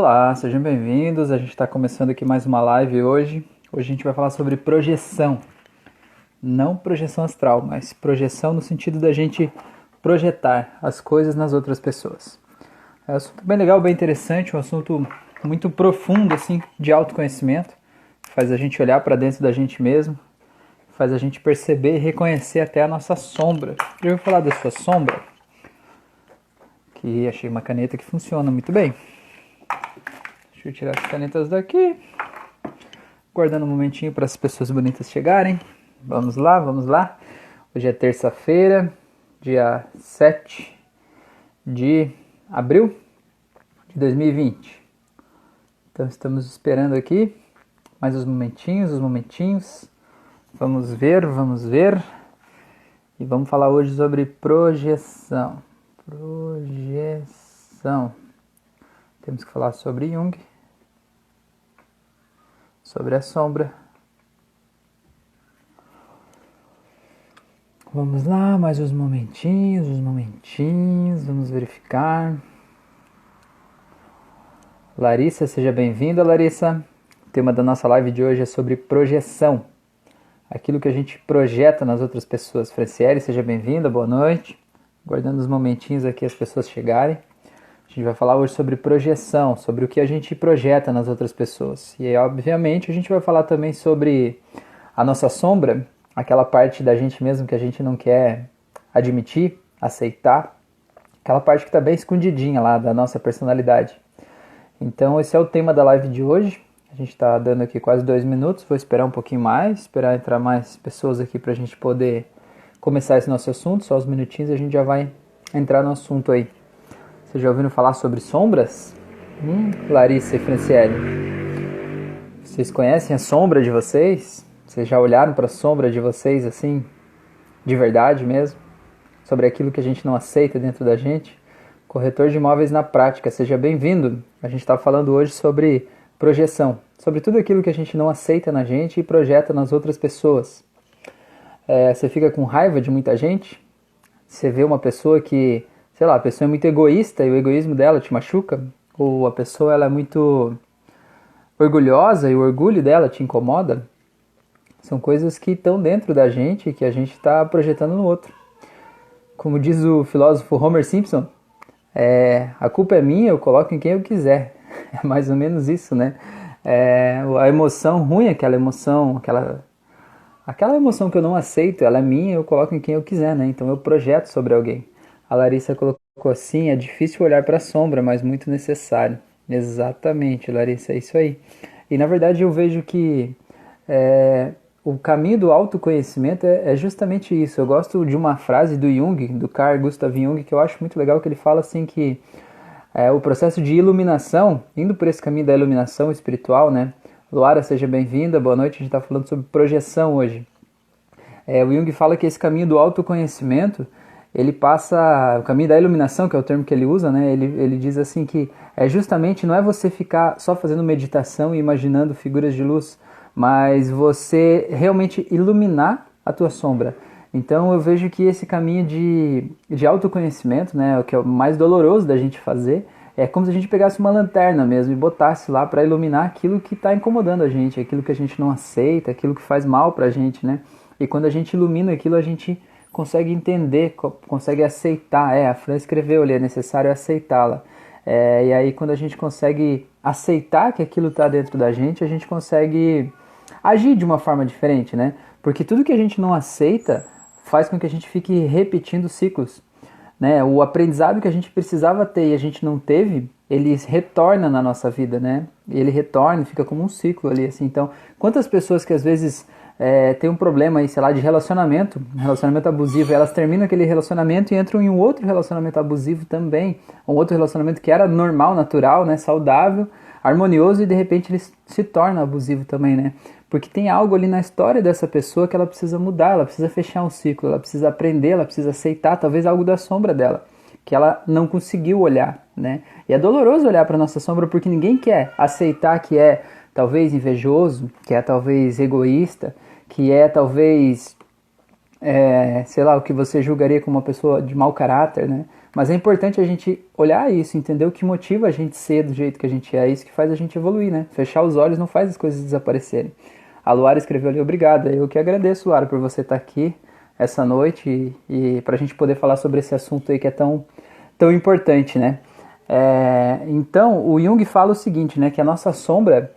Olá, sejam bem-vindos. A gente está começando aqui mais uma live hoje. Hoje a gente vai falar sobre projeção. Não projeção astral, mas projeção no sentido da gente projetar as coisas nas outras pessoas. É um assunto bem legal, bem interessante, um assunto muito profundo assim de autoconhecimento. Faz a gente olhar para dentro da gente mesmo, faz a gente perceber e reconhecer até a nossa sombra. Já ouviu falar da sua sombra? Que achei uma caneta que funciona muito bem. Deixa eu tirar as canetas daqui. Guardando um momentinho para as pessoas bonitas chegarem. Vamos lá, vamos lá. Hoje é terça-feira, dia 7 de abril de 2020. Então estamos esperando aqui mais uns momentinhos, os momentinhos. Vamos ver, vamos ver. E vamos falar hoje sobre projeção. Projeção. Temos que falar sobre Jung, sobre a sombra. Vamos lá, mais uns momentinhos, uns momentinhos, vamos verificar. Larissa, seja bem-vinda, Larissa. O tema da nossa live de hoje é sobre projeção. Aquilo que a gente projeta nas outras pessoas. Franciele, seja bem-vinda, boa noite. Guardando os momentinhos aqui as pessoas chegarem. Gente vai falar hoje sobre projeção, sobre o que a gente projeta nas outras pessoas. E obviamente, a gente vai falar também sobre a nossa sombra, aquela parte da gente mesmo que a gente não quer admitir, aceitar, aquela parte que está bem escondidinha lá da nossa personalidade. Então, esse é o tema da live de hoje. A gente está dando aqui quase dois minutos, vou esperar um pouquinho mais, esperar entrar mais pessoas aqui para a gente poder começar esse nosso assunto. Só uns minutinhos e a gente já vai entrar no assunto aí. Vocês já ouviram falar sobre sombras? Hum, Larissa e Franciele. Vocês conhecem a sombra de vocês? Vocês já olharam para a sombra de vocês assim, de verdade mesmo? Sobre aquilo que a gente não aceita dentro da gente? Corretor de imóveis na prática, seja bem-vindo. A gente está falando hoje sobre projeção, sobre tudo aquilo que a gente não aceita na gente e projeta nas outras pessoas. É, você fica com raiva de muita gente? Você vê uma pessoa que sei lá, a pessoa é muito egoísta e o egoísmo dela te machuca, ou a pessoa ela é muito orgulhosa e o orgulho dela te incomoda, são coisas que estão dentro da gente que a gente está projetando no outro. Como diz o filósofo Homer Simpson, é, a culpa é minha, eu coloco em quem eu quiser. É mais ou menos isso, né? É, a emoção ruim, aquela emoção, aquela, aquela emoção que eu não aceito, ela é minha, eu coloco em quem eu quiser, né? Então eu projeto sobre alguém. A Larissa colocou assim: é difícil olhar para a sombra, mas muito necessário. Exatamente, Larissa, é isso aí. E na verdade eu vejo que é, o caminho do autoconhecimento é, é, justamente isso. Eu gosto de uma frase do Jung, do Carl Gustav Jung, que eu acho muito legal, que ele fala assim que é, o processo de iluminação, indo por esse caminho da iluminação espiritual, né? Luara, seja bem-vinda, boa noite. A gente está falando sobre projeção hoje. É, o Jung fala que esse caminho do autoconhecimento ele passa o caminho da iluminação, que é o termo que ele usa, né? Ele, ele diz assim que é justamente não é você ficar só fazendo meditação e imaginando figuras de luz, mas você realmente iluminar a tua sombra. Então eu vejo que esse caminho de, de autoconhecimento, né, o que é o mais doloroso da gente fazer, é como se a gente pegasse uma lanterna mesmo e botasse lá para iluminar aquilo que está incomodando a gente, aquilo que a gente não aceita, aquilo que faz mal para a gente, né? E quando a gente ilumina aquilo, a gente consegue entender, consegue aceitar. É, a Fran escreveu ali, é necessário aceitá-la. É, e aí, quando a gente consegue aceitar que aquilo está dentro da gente, a gente consegue agir de uma forma diferente, né? Porque tudo que a gente não aceita faz com que a gente fique repetindo ciclos. Né? O aprendizado que a gente precisava ter e a gente não teve, ele retorna na nossa vida, né? Ele retorna, fica como um ciclo ali, assim. Então, quantas pessoas que às vezes é, tem um problema aí, sei lá, de relacionamento, relacionamento abusivo, elas terminam aquele relacionamento e entram em um outro relacionamento abusivo também, um outro relacionamento que era normal, natural, né, saudável, harmonioso e de repente ele se torna abusivo também, né? Porque tem algo ali na história dessa pessoa que ela precisa mudar, ela precisa fechar um ciclo, ela precisa aprender, ela precisa aceitar talvez algo da sombra dela, que ela não conseguiu olhar, né? E é doloroso olhar para nossa sombra porque ninguém quer aceitar que é talvez invejoso, que é talvez egoísta, que é talvez é, sei lá, o que você julgaria como uma pessoa de mau caráter, né? Mas é importante a gente olhar isso, entender o que motiva a gente ser do jeito que a gente é, isso que faz a gente evoluir, né? Fechar os olhos não faz as coisas desaparecerem. A Luara escreveu ali, obrigada. Eu que agradeço, Luara, por você estar aqui essa noite e, e para a gente poder falar sobre esse assunto aí que é tão, tão importante, né? É, então, o Jung fala o seguinte, né? Que a nossa sombra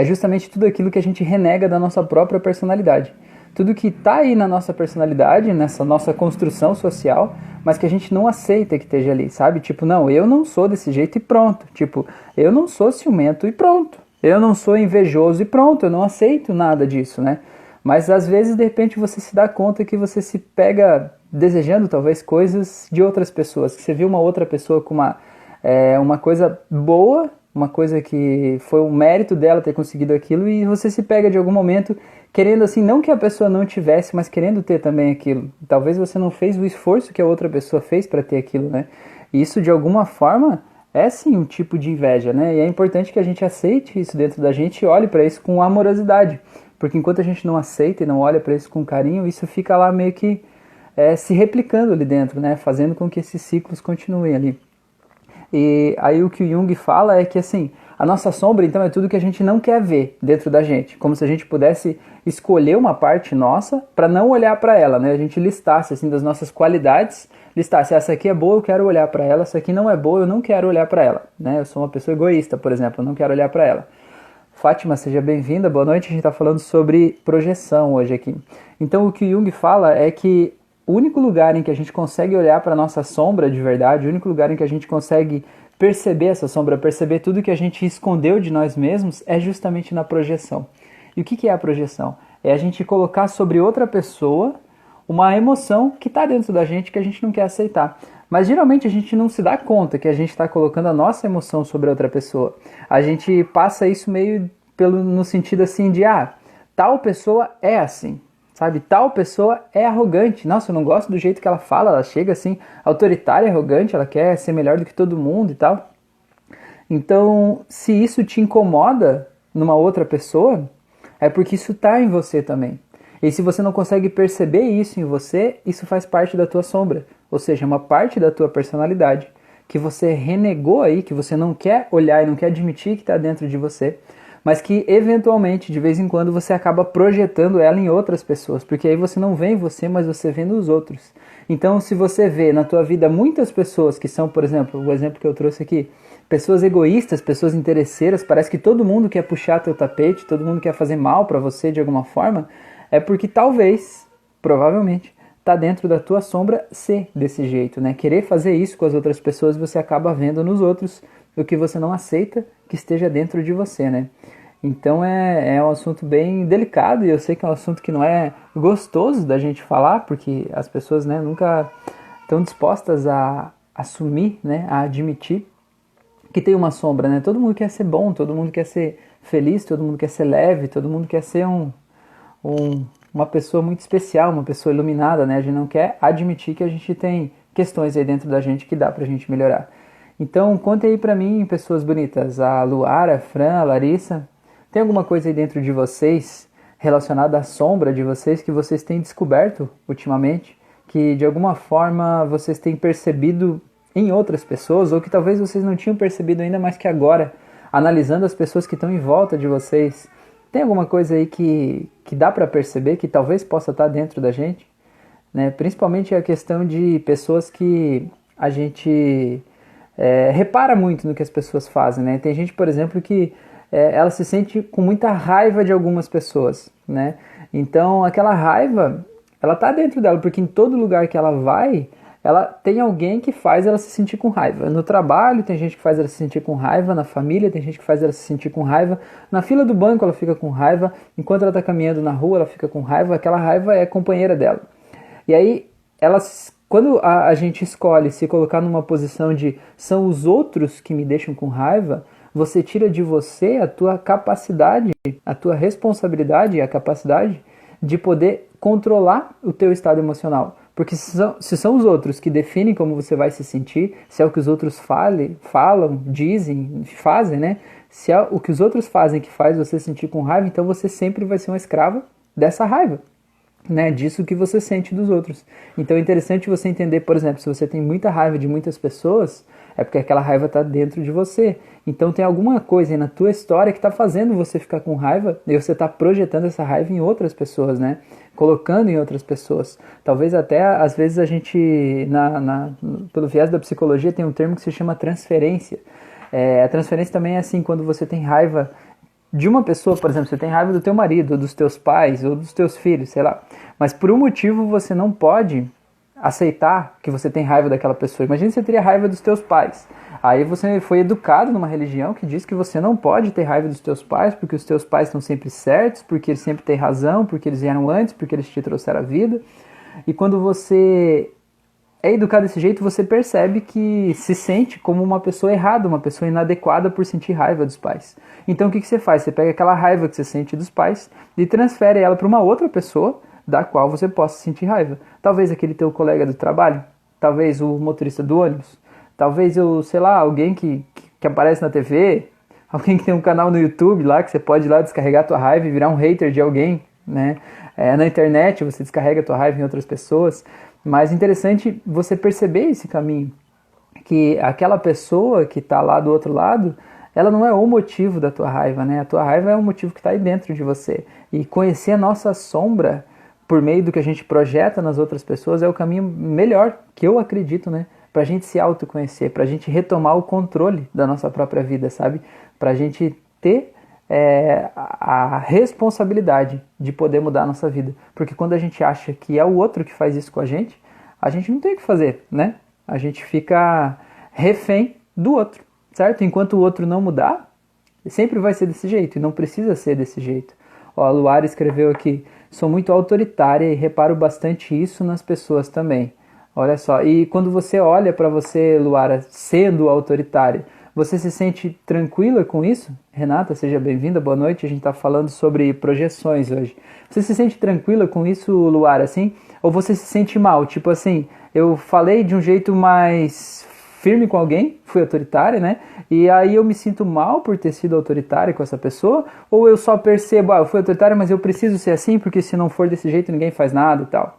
é justamente tudo aquilo que a gente renega da nossa própria personalidade tudo que está aí na nossa personalidade, nessa nossa construção social, mas que a gente não aceita que esteja ali, sabe? Tipo, não, eu não sou desse jeito e pronto. Tipo, eu não sou ciumento e pronto. Eu não sou invejoso e pronto, eu não aceito nada disso, né? Mas às vezes, de repente, você se dá conta que você se pega desejando talvez coisas de outras pessoas, que você viu uma outra pessoa com uma, é, uma coisa boa, uma coisa que foi um mérito dela ter conseguido aquilo, e você se pega de algum momento querendo assim, não que a pessoa não tivesse, mas querendo ter também aquilo. Talvez você não fez o esforço que a outra pessoa fez para ter aquilo, né? E isso de alguma forma é sim um tipo de inveja, né? E é importante que a gente aceite isso dentro da gente e olhe para isso com amorosidade, porque enquanto a gente não aceita e não olha para isso com carinho, isso fica lá meio que é, se replicando ali dentro, né? Fazendo com que esses ciclos continuem ali. E aí o que o Jung fala é que assim, a nossa sombra, então, é tudo que a gente não quer ver dentro da gente, como se a gente pudesse escolher uma parte nossa para não olhar para ela, né? A gente listasse assim das nossas qualidades, listasse essa aqui é boa, eu quero olhar para ela, essa aqui não é boa, eu não quero olhar para ela, né? Eu sou uma pessoa egoísta, por exemplo, eu não quero olhar para ela. Fátima, seja bem-vinda, boa noite. A gente está falando sobre projeção hoje aqui. Então, o que Jung fala é que o único lugar em que a gente consegue olhar para nossa sombra de verdade, o único lugar em que a gente consegue perceber essa sombra, perceber tudo que a gente escondeu de nós mesmos é justamente na projeção. E o que é a projeção? É a gente colocar sobre outra pessoa uma emoção que está dentro da gente que a gente não quer aceitar. Mas geralmente a gente não se dá conta que a gente está colocando a nossa emoção sobre outra pessoa. A gente passa isso meio pelo, no sentido assim de, ah, tal pessoa é assim sabe? Tal pessoa é arrogante. Nossa, eu não gosto do jeito que ela fala, ela chega assim, autoritária, arrogante, ela quer ser melhor do que todo mundo e tal. Então, se isso te incomoda numa outra pessoa, é porque isso está em você também. E se você não consegue perceber isso em você, isso faz parte da tua sombra, ou seja, uma parte da tua personalidade que você renegou aí, que você não quer olhar e não quer admitir que está dentro de você mas que eventualmente, de vez em quando, você acaba projetando ela em outras pessoas, porque aí você não vê em você, mas você vê nos outros. Então, se você vê na tua vida muitas pessoas que são, por exemplo, o exemplo que eu trouxe aqui, pessoas egoístas, pessoas interesseiras, parece que todo mundo quer puxar teu tapete, todo mundo quer fazer mal para você de alguma forma, é porque talvez, provavelmente, tá dentro da tua sombra ser desse jeito, né? Querer fazer isso com as outras pessoas, você acaba vendo nos outros o que você não aceita que esteja dentro de você, né? Então é, é um assunto bem delicado e eu sei que é um assunto que não é gostoso da gente falar, porque as pessoas né, nunca estão dispostas a assumir, né, a admitir que tem uma sombra, né? Todo mundo quer ser bom, todo mundo quer ser feliz, todo mundo quer ser leve, todo mundo quer ser um, um, uma pessoa muito especial, uma pessoa iluminada, né? A gente não quer admitir que a gente tem questões aí dentro da gente que dá pra gente melhorar. Então, conte aí pra mim, pessoas bonitas, a Luara, a Fran, a Larissa, tem alguma coisa aí dentro de vocês relacionada à sombra de vocês que vocês têm descoberto ultimamente? Que de alguma forma vocês têm percebido em outras pessoas ou que talvez vocês não tinham percebido ainda, mas que agora, analisando as pessoas que estão em volta de vocês, tem alguma coisa aí que, que dá para perceber que talvez possa estar dentro da gente? Né? Principalmente a questão de pessoas que a gente é, repara muito no que as pessoas fazem. Né? Tem gente, por exemplo, que é, ela se sente com muita raiva de algumas pessoas, né? Então aquela raiva, ela tá dentro dela, porque em todo lugar que ela vai, ela tem alguém que faz ela se sentir com raiva. No trabalho tem gente que faz ela se sentir com raiva, na família tem gente que faz ela se sentir com raiva, na fila do banco ela fica com raiva, enquanto ela está caminhando na rua ela fica com raiva, aquela raiva é companheira dela. E aí ela quando a, a gente escolhe se colocar numa posição de são os outros que me deixam com raiva, você tira de você a tua capacidade, a tua responsabilidade e a capacidade de poder controlar o teu estado emocional. Porque se são, se são, os outros que definem como você vai se sentir, se é o que os outros fale, falam, dizem, fazem, né? Se é o que os outros fazem que faz você sentir com raiva, então você sempre vai ser uma escrava dessa raiva. né, disso que você sente dos outros. Então é interessante você entender, por exemplo, se você tem muita raiva de muitas pessoas, é porque aquela raiva está dentro de você. Então tem alguma coisa aí na tua história que está fazendo você ficar com raiva e você está projetando essa raiva em outras pessoas, né? Colocando em outras pessoas. Talvez até, às vezes, a gente, na, na pelo viés da psicologia, tem um termo que se chama transferência. É, a transferência também é assim, quando você tem raiva de uma pessoa, por exemplo, você tem raiva do teu marido, ou dos teus pais, ou dos teus filhos, sei lá. Mas por um motivo você não pode aceitar que você tem raiva daquela pessoa. Imagina você teria raiva dos teus pais. Aí você foi educado numa religião que diz que você não pode ter raiva dos teus pais, porque os teus pais estão sempre certos, porque eles sempre têm razão, porque eles vieram antes, porque eles te trouxeram a vida. E quando você é educado desse jeito, você percebe que se sente como uma pessoa errada, uma pessoa inadequada por sentir raiva dos pais. Então o que, que você faz? Você pega aquela raiva que você sente dos pais e transfere ela para uma outra pessoa da qual você possa sentir raiva. Talvez aquele teu colega do trabalho, talvez o motorista do ônibus, talvez eu, sei lá, alguém que, que aparece na TV, alguém que tem um canal no YouTube lá que você pode ir lá descarregar tua raiva e virar um hater de alguém, né? É, na internet você descarrega tua raiva em outras pessoas, mas interessante você perceber esse caminho, que aquela pessoa que está lá do outro lado, ela não é o motivo da tua raiva, né? A tua raiva é o motivo que está aí dentro de você. E conhecer a nossa sombra por meio do que a gente projeta nas outras pessoas, é o caminho melhor, que eu acredito, né? Pra gente se autoconhecer, pra gente retomar o controle da nossa própria vida, sabe? Pra gente ter é, a responsabilidade de poder mudar a nossa vida. Porque quando a gente acha que é o outro que faz isso com a gente, a gente não tem o que fazer, né? A gente fica refém do outro, certo? Enquanto o outro não mudar, sempre vai ser desse jeito e não precisa ser desse jeito. Ó, a Luara escreveu aqui: sou muito autoritária e reparo bastante isso nas pessoas também. Olha só, e quando você olha para você, Luara, sendo autoritária, você se sente tranquila com isso? Renata, seja bem-vinda, boa noite. A gente está falando sobre projeções hoje. Você se sente tranquila com isso, Luara, assim? Ou você se sente mal? Tipo assim, eu falei de um jeito mais firme com alguém, fui autoritária, né? E aí eu me sinto mal por ter sido autoritária com essa pessoa, ou eu só percebo, ah, eu fui autoritária, mas eu preciso ser assim, porque se não for desse jeito ninguém faz nada e tal.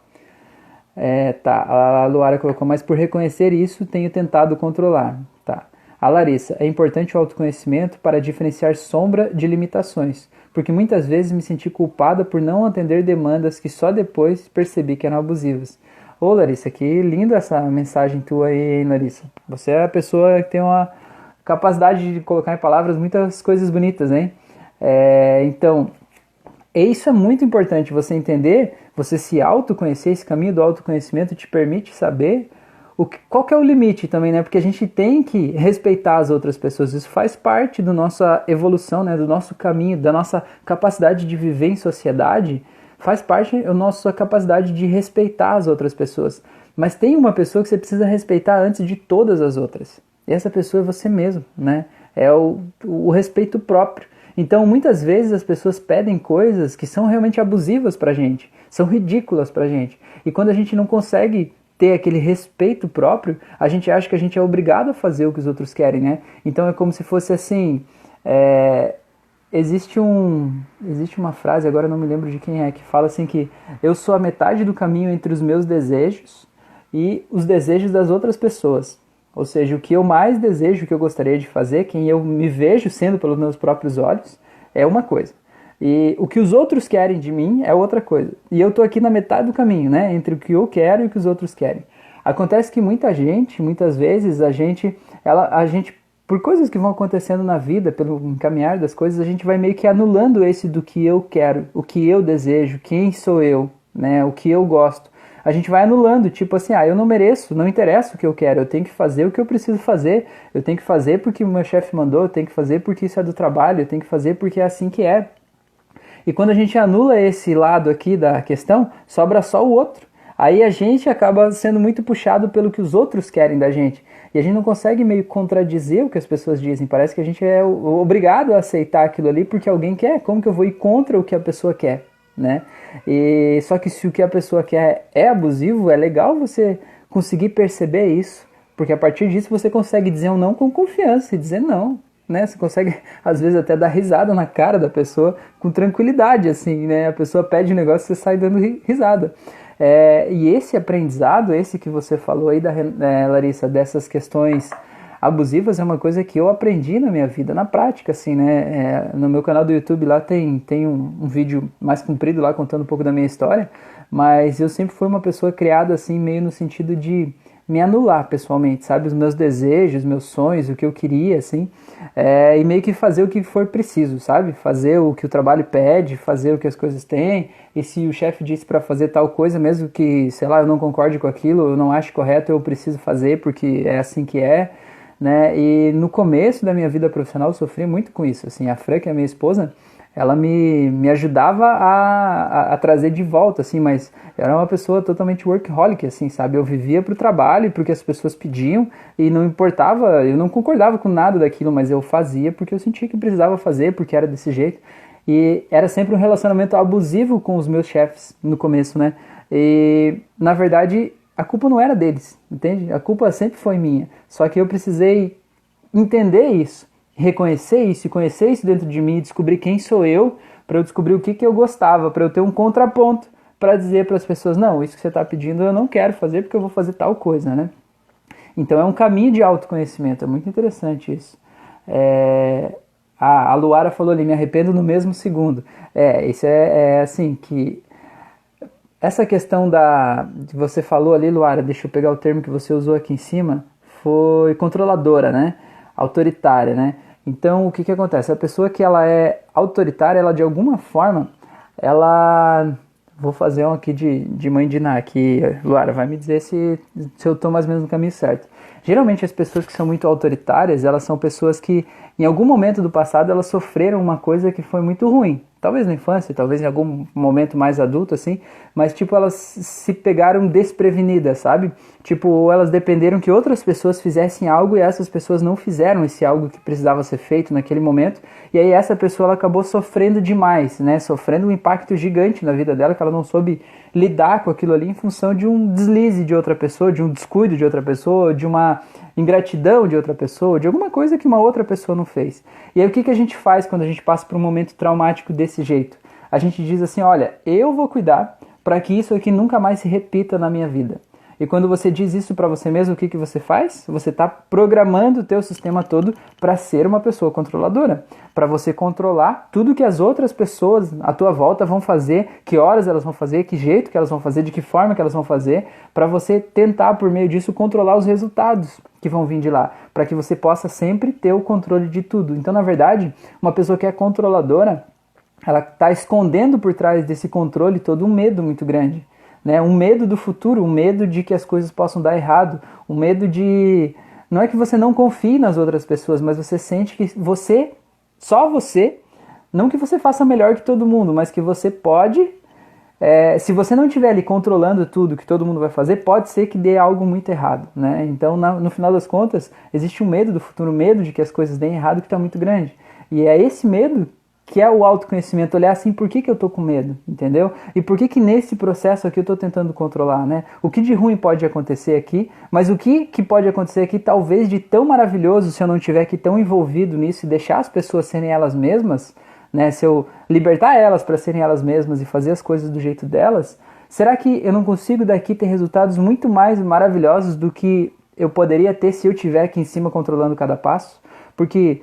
É, tá, a Luara colocou, mas por reconhecer isso tenho tentado controlar. Tá. A Larissa, é importante o autoconhecimento para diferenciar sombra de limitações, porque muitas vezes me senti culpada por não atender demandas que só depois percebi que eram abusivas. Ô Larissa, que linda essa mensagem tua aí, hein, Larissa? Você é a pessoa que tem uma capacidade de colocar em palavras muitas coisas bonitas, hein? É, então, isso é muito importante você entender, você se autoconhecer, esse caminho do autoconhecimento te permite saber o que, qual que é o limite também, né? Porque a gente tem que respeitar as outras pessoas. Isso faz parte da nossa evolução, né? Do nosso caminho, da nossa capacidade de viver em sociedade faz parte da nossa capacidade de respeitar as outras pessoas. Mas tem uma pessoa que você precisa respeitar antes de todas as outras. E essa pessoa é você mesmo, né? É o, o respeito próprio. Então, muitas vezes as pessoas pedem coisas que são realmente abusivas pra gente, são ridículas pra gente. E quando a gente não consegue ter aquele respeito próprio, a gente acha que a gente é obrigado a fazer o que os outros querem, né? Então é como se fosse assim: é, existe um existe uma frase agora não me lembro de quem é que fala assim que eu sou a metade do caminho entre os meus desejos e os desejos das outras pessoas. Ou seja o que eu mais desejo o que eu gostaria de fazer quem eu me vejo sendo pelos meus próprios olhos é uma coisa. E o que os outros querem de mim é outra coisa. E eu tô aqui na metade do caminho né entre o que eu quero e o que os outros querem. Acontece que muita gente muitas vezes a gente ela a gente por coisas que vão acontecendo na vida, pelo encaminhar das coisas, a gente vai meio que anulando esse do que eu quero, o que eu desejo, quem sou eu, né, o que eu gosto. A gente vai anulando, tipo assim, ah, eu não mereço, não interessa o que eu quero, eu tenho que fazer o que eu preciso fazer, eu tenho que fazer porque o meu chefe mandou, eu tenho que fazer porque isso é do trabalho, eu tenho que fazer porque é assim que é. E quando a gente anula esse lado aqui da questão, sobra só o outro. Aí a gente acaba sendo muito puxado pelo que os outros querem da gente. E a gente não consegue meio contradizer o que as pessoas dizem. Parece que a gente é obrigado a aceitar aquilo ali porque alguém quer. Como que eu vou ir contra o que a pessoa quer? Né? E só que se o que a pessoa quer é abusivo, é legal você conseguir perceber isso, porque a partir disso você consegue dizer um não com confiança e dizer não. né? Você consegue, às vezes, até dar risada na cara da pessoa com tranquilidade, assim, né? A pessoa pede um negócio e você sai dando risada. É, e esse aprendizado, esse que você falou aí, da, é, Larissa, dessas questões abusivas é uma coisa que eu aprendi na minha vida, na prática, assim, né? É, no meu canal do YouTube lá tem, tem um, um, vídeo mais comprido lá contando um pouco da minha história, mas eu sempre fui uma pessoa criada assim, meio no sentido de me anular pessoalmente, sabe? Os meus desejos, meus sonhos, o que eu queria, assim, é, e meio que fazer o que for preciso, sabe? Fazer o que o trabalho pede, fazer o que as coisas têm, e se o chefe disse para fazer tal coisa, mesmo que, sei lá, eu não concorde com aquilo, eu não acho correto, eu preciso fazer porque é assim que é né? E no começo da minha vida profissional eu sofri muito com isso. Assim, a Fran, que é minha esposa, ela me, me ajudava a, a, a, trazer de volta, assim, mas era uma pessoa totalmente workaholic, assim, sabe? Eu vivia para o trabalho, porque as pessoas pediam e não importava, eu não concordava com nada daquilo, mas eu fazia porque eu sentia que precisava fazer, porque era desse jeito. E era sempre um relacionamento abusivo com os meus chefes no começo, né? E na verdade a culpa não era deles, entende? A culpa sempre foi minha. Só que eu precisei entender isso, reconhecer isso, conhecer isso dentro de mim, descobrir quem sou eu, para eu descobrir o que, que eu gostava, para eu ter um contraponto para dizer para as pessoas: não, isso que você está pedindo eu não quero fazer porque eu vou fazer tal coisa, né? Então é um caminho de autoconhecimento, é muito interessante isso. É, a, a Luara falou ali: me arrependo no mesmo segundo. É, isso é, é assim que essa questão da. que você falou ali, Luara, deixa eu pegar o termo que você usou aqui em cima, foi controladora, né? Autoritária, né? Então, o que, que acontece? A pessoa que ela é autoritária, ela de alguma forma, ela. Vou fazer um aqui de, de mãe de Ná, aqui, Luara, vai me dizer se, se eu estou mais ou menos no caminho certo. Geralmente, as pessoas que são muito autoritárias, elas são pessoas que, em algum momento do passado, elas sofreram uma coisa que foi muito ruim talvez na infância, talvez em algum momento mais adulto assim, mas tipo elas se pegaram desprevenidas, sabe? Tipo, elas dependeram que outras pessoas fizessem algo e essas pessoas não fizeram esse algo que precisava ser feito naquele momento, e aí essa pessoa ela acabou sofrendo demais, né? Sofrendo um impacto gigante na vida dela que ela não soube lidar com aquilo ali em função de um deslize de outra pessoa, de um descuido de outra pessoa, de uma ingratidão de outra pessoa, de alguma coisa que uma outra pessoa não fez. E aí o que, que a gente faz quando a gente passa por um momento traumático desse jeito? A gente diz assim: olha, eu vou cuidar para que isso aqui nunca mais se repita na minha vida. E quando você diz isso para você mesmo, o que, que você faz? Você está programando o teu sistema todo para ser uma pessoa controladora, para você controlar tudo que as outras pessoas à tua volta vão fazer, que horas elas vão fazer, que jeito que elas vão fazer, de que forma que elas vão fazer, para você tentar por meio disso controlar os resultados que vão vir de lá, para que você possa sempre ter o controle de tudo. Então, na verdade, uma pessoa que é controladora, ela está escondendo por trás desse controle todo um medo muito grande né? Um medo do futuro, um medo de que as coisas possam dar errado, um medo de não é que você não confie nas outras pessoas, mas você sente que você, só você, não que você faça melhor que todo mundo, mas que você pode, é, se você não estiver ali controlando tudo que todo mundo vai fazer, pode ser que dê algo muito errado, né? Então, na, no final das contas, existe um medo do futuro, um medo de que as coisas deem errado que está muito grande. E é esse medo que é o autoconhecimento, olhar assim, por que, que eu tô com medo, entendeu? E por que que nesse processo aqui eu tô tentando controlar, né? O que de ruim pode acontecer aqui, mas o que, que pode acontecer aqui, talvez de tão maravilhoso, se eu não tiver aqui tão envolvido nisso e deixar as pessoas serem elas mesmas, né? Se eu libertar elas para serem elas mesmas e fazer as coisas do jeito delas, será que eu não consigo daqui ter resultados muito mais maravilhosos do que eu poderia ter se eu estiver aqui em cima controlando cada passo? Porque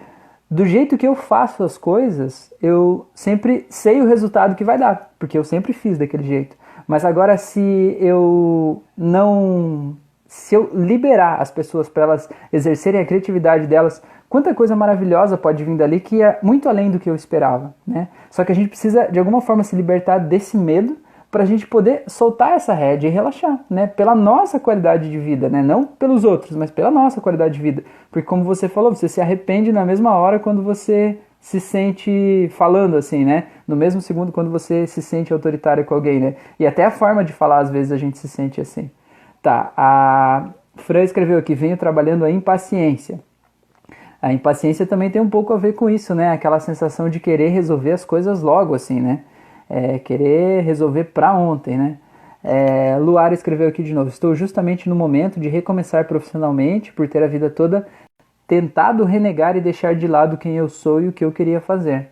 do jeito que eu faço as coisas, eu sempre sei o resultado que vai dar, porque eu sempre fiz daquele jeito. Mas agora, se eu não. Se eu liberar as pessoas para elas exercerem a criatividade delas, quanta coisa maravilhosa pode vir dali que é muito além do que eu esperava, né? Só que a gente precisa, de alguma forma, se libertar desse medo para a gente poder soltar essa rédea e relaxar, né? Pela nossa qualidade de vida, né? Não pelos outros, mas pela nossa qualidade de vida. Porque como você falou, você se arrepende na mesma hora quando você se sente falando assim, né? No mesmo segundo quando você se sente autoritário com alguém, né? E até a forma de falar às vezes a gente se sente assim. Tá, a Fran escreveu aqui, venho trabalhando a impaciência. A impaciência também tem um pouco a ver com isso, né? Aquela sensação de querer resolver as coisas logo, assim, né? é, querer resolver para ontem, né? É, Luara escreveu aqui de novo: Estou justamente no momento de recomeçar profissionalmente por ter a vida toda tentado renegar e deixar de lado quem eu sou e o que eu queria fazer.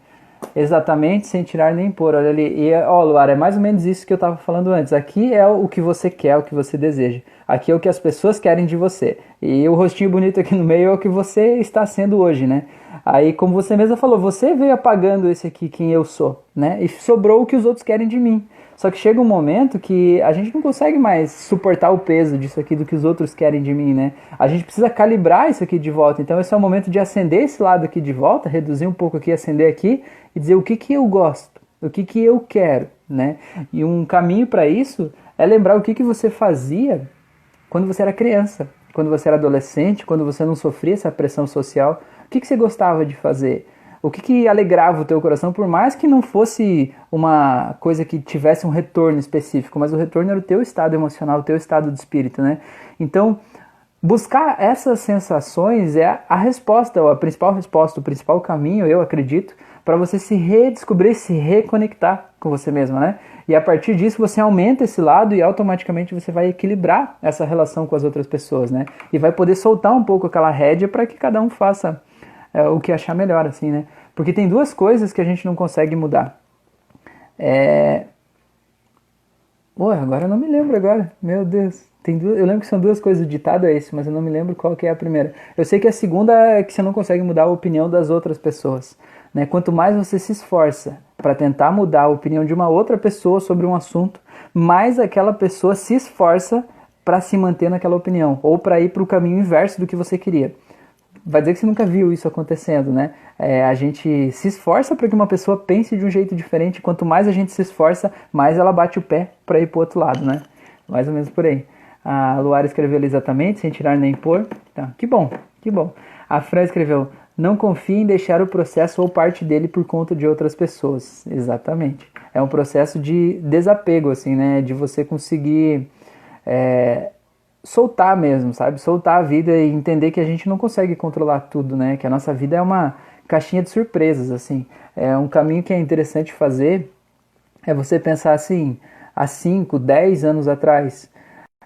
Exatamente, sem tirar nem pôr. Olha ali. E, ó, Luara, é mais ou menos isso que eu estava falando antes. Aqui é o que você quer, o que você deseja. Aqui é o que as pessoas querem de você. E o rostinho bonito aqui no meio é o que você está sendo hoje, né? Aí, como você mesma falou, você veio apagando esse aqui, quem eu sou, né? E sobrou o que os outros querem de mim. Só que chega um momento que a gente não consegue mais suportar o peso disso aqui do que os outros querem de mim, né? A gente precisa calibrar isso aqui de volta. Então esse é o momento de acender esse lado aqui de volta, reduzir um pouco aqui, acender aqui e dizer o que que eu gosto, o que que eu quero, né? E um caminho para isso é lembrar o que que você fazia quando você era criança, quando você era adolescente, quando você não sofria essa pressão social. O que que você gostava de fazer? o que, que alegrava o teu coração, por mais que não fosse uma coisa que tivesse um retorno específico, mas o retorno era o teu estado emocional, o teu estado de espírito, né? Então, buscar essas sensações é a resposta, a principal resposta, o principal caminho, eu acredito, para você se redescobrir, se reconectar com você mesmo, né? E a partir disso você aumenta esse lado e automaticamente você vai equilibrar essa relação com as outras pessoas, né? E vai poder soltar um pouco aquela rédea para que cada um faça é, o que achar melhor, assim, né? Porque tem duas coisas que a gente não consegue mudar. É... Ué, agora eu não me lembro agora. Meu Deus. Tem duas... Eu lembro que são duas coisas, o ditado é esse, mas eu não me lembro qual que é a primeira. Eu sei que a segunda é que você não consegue mudar a opinião das outras pessoas. Né? Quanto mais você se esforça para tentar mudar a opinião de uma outra pessoa sobre um assunto, mais aquela pessoa se esforça para se manter naquela opinião ou para ir para o caminho inverso do que você queria vai dizer que você nunca viu isso acontecendo, né? É, a gente se esforça para que uma pessoa pense de um jeito diferente. Quanto mais a gente se esforça, mais ela bate o pé para ir para o outro lado, né? Mais ou menos por aí. A Luara escreveu exatamente, sem tirar nem pôr. Tá, que bom, que bom. A Fran escreveu: não confie em deixar o processo ou parte dele por conta de outras pessoas. Exatamente. É um processo de desapego, assim, né? De você conseguir é, soltar mesmo, sabe? Soltar a vida e entender que a gente não consegue controlar tudo, né? Que a nossa vida é uma caixinha de surpresas, assim. É um caminho que é interessante fazer é você pensar assim, há 5, 10 anos atrás,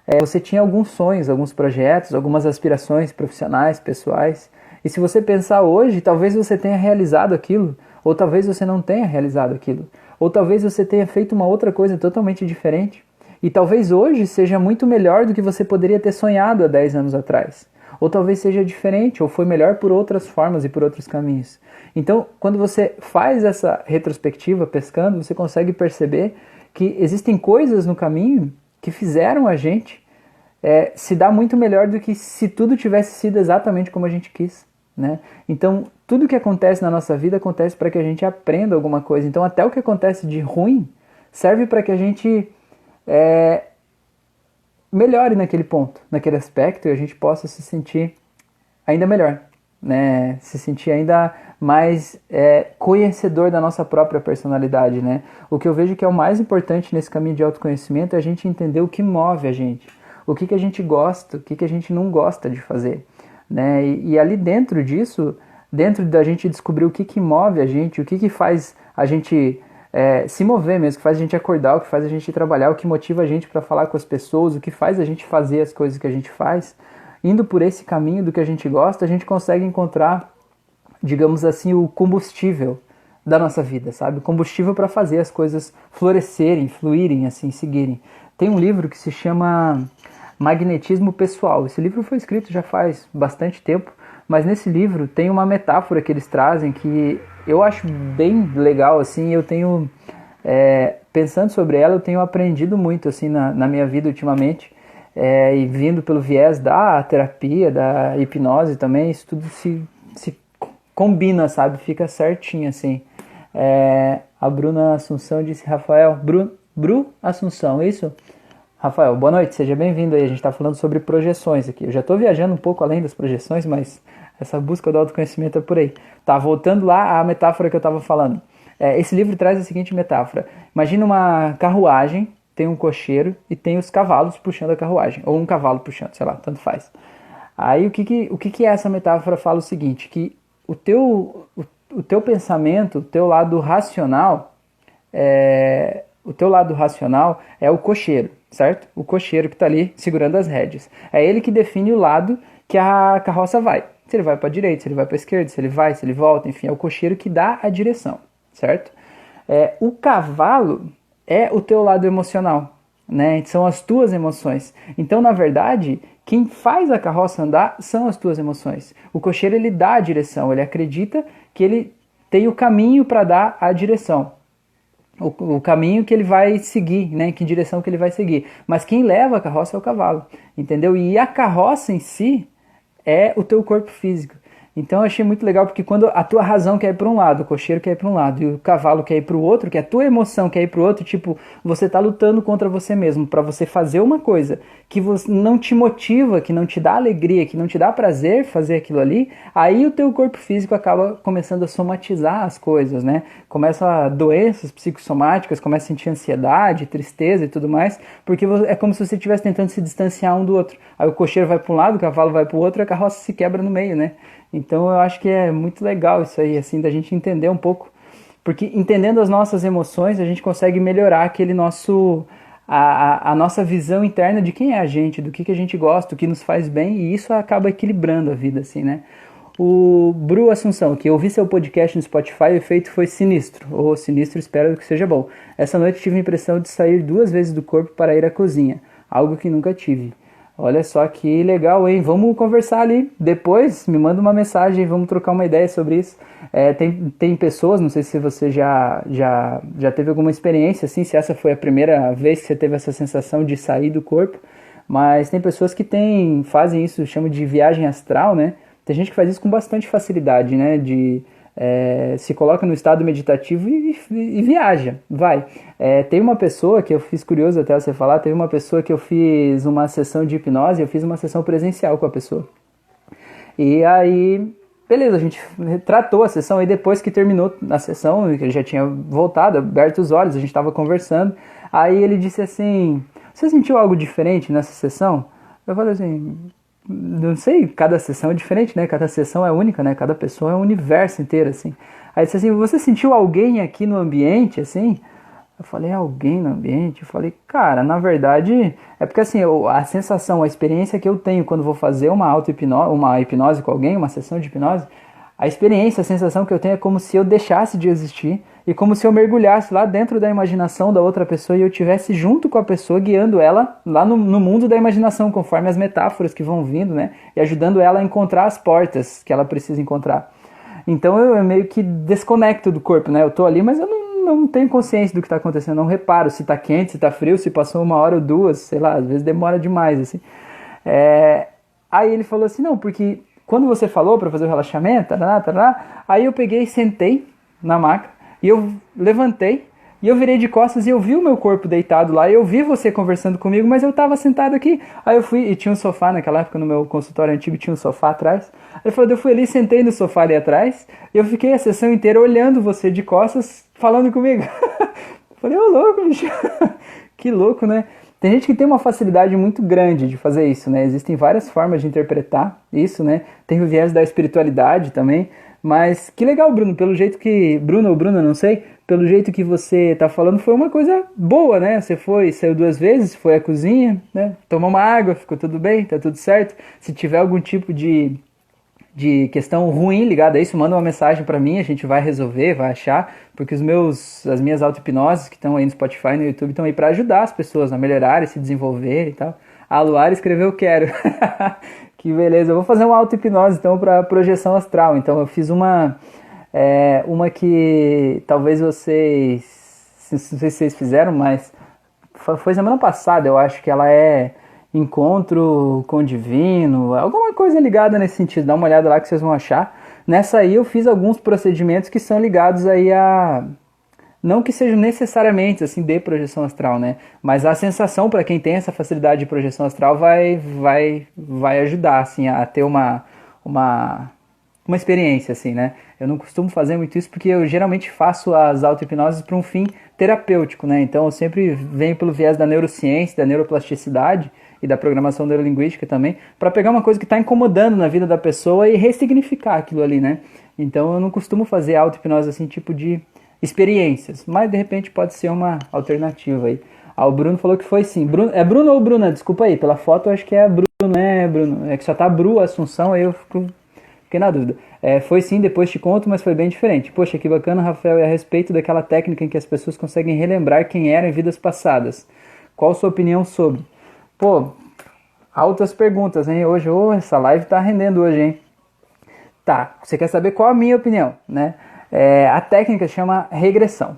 é, você tinha alguns sonhos, alguns projetos, algumas aspirações profissionais, pessoais. E se você pensar hoje, talvez você tenha realizado aquilo, ou talvez você não tenha realizado aquilo, ou talvez você tenha feito uma outra coisa totalmente diferente. E talvez hoje seja muito melhor do que você poderia ter sonhado há 10 anos atrás. Ou talvez seja diferente, ou foi melhor por outras formas e por outros caminhos. Então, quando você faz essa retrospectiva pescando, você consegue perceber que existem coisas no caminho que fizeram a gente é, se dar muito melhor do que se tudo tivesse sido exatamente como a gente quis. Né? Então, tudo que acontece na nossa vida acontece para que a gente aprenda alguma coisa. Então, até o que acontece de ruim serve para que a gente é, melhore naquele ponto, naquele aspecto, e a gente possa se sentir ainda melhor, né? Se sentir ainda mais é, conhecedor da nossa própria personalidade, né? O que eu vejo que é o mais importante nesse caminho de autoconhecimento é a gente entender o que move a gente, o que, que a gente gosta, o que, que a gente não gosta de fazer, né? E, e ali dentro disso, dentro da gente descobrir o que, que move a gente, o que, que faz a gente é, se mover mesmo, que faz a gente acordar, o que faz a gente trabalhar, o que motiva a gente para falar com as pessoas, o que faz a gente fazer as coisas que a gente faz, indo por esse caminho do que a gente gosta, a gente consegue encontrar, digamos assim, o combustível da nossa vida, sabe? O combustível para fazer as coisas florescerem, fluírem, assim, seguirem. Tem um livro que se chama Magnetismo Pessoal. Esse livro foi escrito já faz bastante tempo, mas nesse livro tem uma metáfora que eles trazem que eu acho bem legal, assim, eu tenho, é, pensando sobre ela, eu tenho aprendido muito, assim, na, na minha vida ultimamente, é, e vindo pelo viés da terapia, da hipnose também, isso tudo se, se combina, sabe, fica certinho, assim. É, a Bruna Assunção disse, Rafael, Bru, Bru Assunção, isso? Rafael, boa noite, seja bem-vindo aí. A gente está falando sobre projeções aqui. Eu já estou viajando um pouco além das projeções, mas essa busca do autoconhecimento é por aí. Tá, voltando lá à metáfora que eu estava falando. É, esse livro traz a seguinte metáfora. Imagina uma carruagem, tem um cocheiro e tem os cavalos puxando a carruagem. Ou um cavalo puxando, sei lá, tanto faz. Aí o que, que, o que, que essa metáfora fala o seguinte, que o teu, o, o teu pensamento, o teu lado racional, é, o teu lado racional é o cocheiro, certo? O cocheiro que está ali segurando as rédeas. É ele que define o lado que a carroça vai se ele vai para a direita, se ele vai para a esquerda, se ele vai, se ele volta, enfim, é o cocheiro que dá a direção, certo? É, o cavalo é o teu lado emocional, né? São as tuas emoções. Então, na verdade, quem faz a carroça andar são as tuas emoções. O cocheiro ele dá a direção, ele acredita que ele tem o caminho para dar a direção. O, o, caminho que ele vai seguir, né? Que direção que ele vai seguir. Mas quem leva a carroça é o cavalo, entendeu? E a carroça em si é o teu corpo físico. Então eu achei muito legal porque quando a tua razão quer ir para um lado, o cocheiro quer ir para um lado e o cavalo quer ir para o outro, que a tua emoção quer ir para o outro, tipo, você está lutando contra você mesmo para você fazer uma coisa que não te motiva, que não te dá alegria, que não te dá prazer fazer aquilo ali, aí o teu corpo físico acaba começando a somatizar as coisas, né? Começa doenças psicossomáticas, começa a sentir ansiedade, tristeza e tudo mais, porque é como se você estivesse tentando se distanciar um do outro. Aí o cocheiro vai para um lado, o cavalo vai para o outro, a carroça se quebra no meio, né? Então eu acho que é muito legal isso aí, assim, da gente entender um pouco, porque entendendo as nossas emoções, a gente consegue melhorar aquele nosso a, a, nossa visão interna de quem é a gente, do que, que a gente gosta, o que nos faz bem, e isso acaba equilibrando a vida, assim, né? O Bru Assunção, que ouvi seu podcast no Spotify, o efeito foi sinistro, ou sinistro, espero que seja bom. Essa noite tive a impressão de sair duas vezes do corpo para ir à cozinha, algo que nunca tive. Olha só que legal, hein? Vamos conversar ali depois. Me manda uma mensagem, vamos trocar uma ideia sobre isso. É, tem, tem pessoas, não sei se você já, já, já teve alguma experiência assim, se essa foi a primeira vez que você teve essa sensação de sair do corpo, mas tem pessoas que tem, fazem isso, chamam de viagem astral, né? Tem gente que faz isso com bastante facilidade, né? De é, se coloca no estado meditativo e, e, e viaja, vai. É, tem uma pessoa que eu fiz curioso até você falar, teve uma pessoa que eu fiz uma sessão de hipnose, eu fiz uma sessão presencial com a pessoa. E aí, beleza, a gente tratou a sessão, e depois que terminou a sessão, que ele já tinha voltado, aberto os olhos, a gente estava conversando, aí ele disse assim, você sentiu algo diferente nessa sessão? Eu falei assim, não sei, cada sessão é diferente, né? Cada sessão é única, né? Cada pessoa é um universo inteiro, assim. Aí disse assim, você sentiu alguém aqui no ambiente, assim? Eu falei, alguém no ambiente? Eu falei, cara, na verdade, é porque assim, a sensação, a experiência que eu tenho quando vou fazer uma auto-hipnose, uma hipnose com alguém, uma sessão de hipnose, a experiência, a sensação que eu tenho é como se eu deixasse de existir e como se eu mergulhasse lá dentro da imaginação da outra pessoa e eu tivesse junto com a pessoa, guiando ela lá no, no, mundo da imaginação, conforme as metáforas que vão vindo, né? E ajudando ela a encontrar as portas que ela precisa encontrar. Então eu, eu meio que desconecto do corpo, né? Eu tô ali, mas eu não, não tenho consciência do que está acontecendo, não reparo se está quente, se está frio, se passou uma hora ou duas, sei lá, às vezes demora demais, assim. É... Aí ele falou assim, não, porque quando você falou para fazer o relaxamento, tarará, tarará, aí eu peguei e sentei na maca e eu levantei e eu virei de costas e eu vi o meu corpo deitado lá. Eu vi você conversando comigo, mas eu estava sentado aqui. Aí eu fui e tinha um sofá naquela época no meu consultório antigo tinha um sofá atrás. Falou, eu fui ali, sentei no sofá ali atrás. E eu fiquei a sessão inteira olhando você de costas, falando comigo. falei, ô louco, bicho. que louco, né? Tem gente que tem uma facilidade muito grande de fazer isso, né? Existem várias formas de interpretar isso, né? Tem o viés da espiritualidade também. Mas que legal, Bruno, pelo jeito que. Bruno ou Bruna, não sei, pelo jeito que você tá falando, foi uma coisa boa, né? Você foi, saiu duas vezes, foi à cozinha, né? Tomou uma água, ficou tudo bem, tá tudo certo. Se tiver algum tipo de de questão ruim ligada a isso, manda uma mensagem para mim, a gente vai resolver, vai achar, porque os meus, as minhas auto-hipnoses que estão aí no Spotify, no YouTube, estão aí para ajudar as pessoas a melhorar, se desenvolver e tal. A Luara escreveu quero. que beleza. Eu vou fazer uma auto-hipnose então para projeção astral. Então eu fiz uma é, uma que talvez vocês não sei se vocês fizeram, mas foi semana passada, eu acho que ela é encontro com o divino, alguma coisa ligada nesse sentido. Dá uma olhada lá que vocês vão achar. Nessa aí eu fiz alguns procedimentos que são ligados aí a não que sejam necessariamente assim de projeção astral, né? Mas a sensação para quem tem essa facilidade de projeção astral vai vai vai ajudar assim a ter uma uma uma experiência assim, né? Eu não costumo fazer muito isso porque eu geralmente faço as auto-hipnoses para um fim terapêutico, né? Então eu sempre venho pelo viés da neurociência, da neuroplasticidade e da programação neurolinguística também, para pegar uma coisa que está incomodando na vida da pessoa e ressignificar aquilo ali, né? Então eu não costumo fazer auto-hipnose assim, tipo de experiências, mas de repente pode ser uma alternativa aí. Ah, o Bruno falou que foi sim. Bruno, é Bruno ou Bruna? Desculpa aí, pela foto acho que é Bruno, né, Bruno? É que só tá Bru Assunção, aí eu fico fiquei na dúvida. É, foi sim, depois te conto, mas foi bem diferente. Poxa, que bacana, Rafael, e a respeito daquela técnica em que as pessoas conseguem relembrar quem eram em vidas passadas. Qual sua opinião sobre? Pô, altas perguntas, hein? Hoje, oh, essa live tá rendendo hoje, hein? Tá, você quer saber qual a minha opinião, né? É, a técnica chama regressão.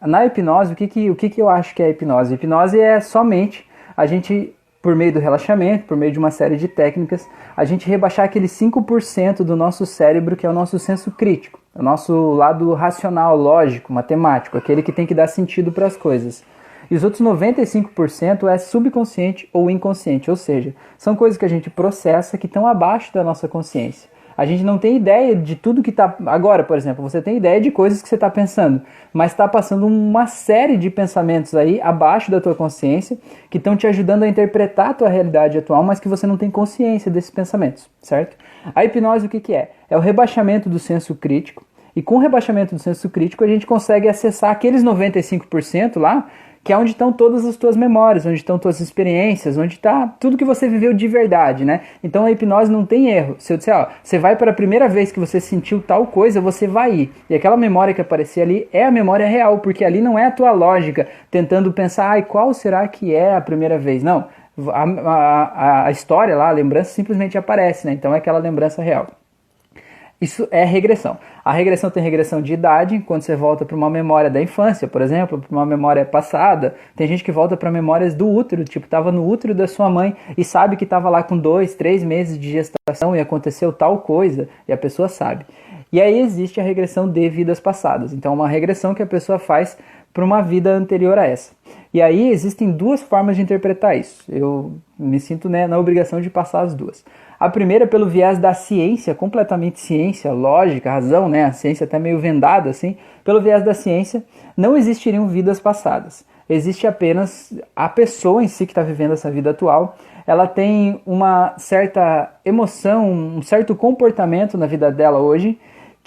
Na hipnose, o que, que, o que, que eu acho que é hipnose? hipnose é somente a gente por meio do relaxamento, por meio de uma série de técnicas, a gente rebaixar aquele 5% do nosso cérebro que é o nosso senso crítico, o nosso lado racional, lógico, matemático, aquele que tem que dar sentido para as coisas. E os outros 95% é subconsciente ou inconsciente, ou seja, são coisas que a gente processa que estão abaixo da nossa consciência. A gente não tem ideia de tudo que está. Agora, por exemplo, você tem ideia de coisas que você está pensando, mas está passando uma série de pensamentos aí abaixo da tua consciência que estão te ajudando a interpretar a tua realidade atual, mas que você não tem consciência desses pensamentos, certo? A hipnose o que, que é? É o rebaixamento do senso crítico. E com o rebaixamento do senso crítico, a gente consegue acessar aqueles 95% lá que é onde estão todas as tuas memórias, onde estão tuas experiências, onde está tudo que você viveu de verdade, né? Então a hipnose não tem erro. Se eu disser, ó, você vai para a primeira vez que você sentiu tal coisa, você vai ir. E aquela memória que aparecia ali é a memória real, porque ali não é a tua lógica tentando pensar, ai, qual será que é a primeira vez? Não. A, a, a história lá, a lembrança simplesmente aparece, né? Então é aquela lembrança real. Isso é regressão. A regressão tem regressão de idade, quando você volta para uma memória da infância, por exemplo, para uma memória passada. Tem gente que volta para memórias do útero, tipo, estava no útero da sua mãe e sabe que estava lá com dois, três meses de gestação e aconteceu tal coisa, e a pessoa sabe. E aí existe a regressão de vidas passadas. Então, uma regressão que a pessoa faz para uma vida anterior a essa. E aí existem duas formas de interpretar isso. Eu me sinto né, na obrigação de passar as duas. A primeira pelo viés da ciência, completamente ciência, lógica, razão, né? A ciência até meio vendada assim. Pelo viés da ciência, não existiriam vidas passadas. Existe apenas a pessoa em si que está vivendo essa vida atual. Ela tem uma certa emoção, um certo comportamento na vida dela hoje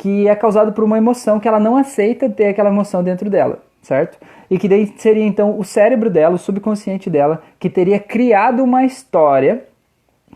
que é causado por uma emoção que ela não aceita ter aquela emoção dentro dela, certo? E que seria então o cérebro dela, o subconsciente dela, que teria criado uma história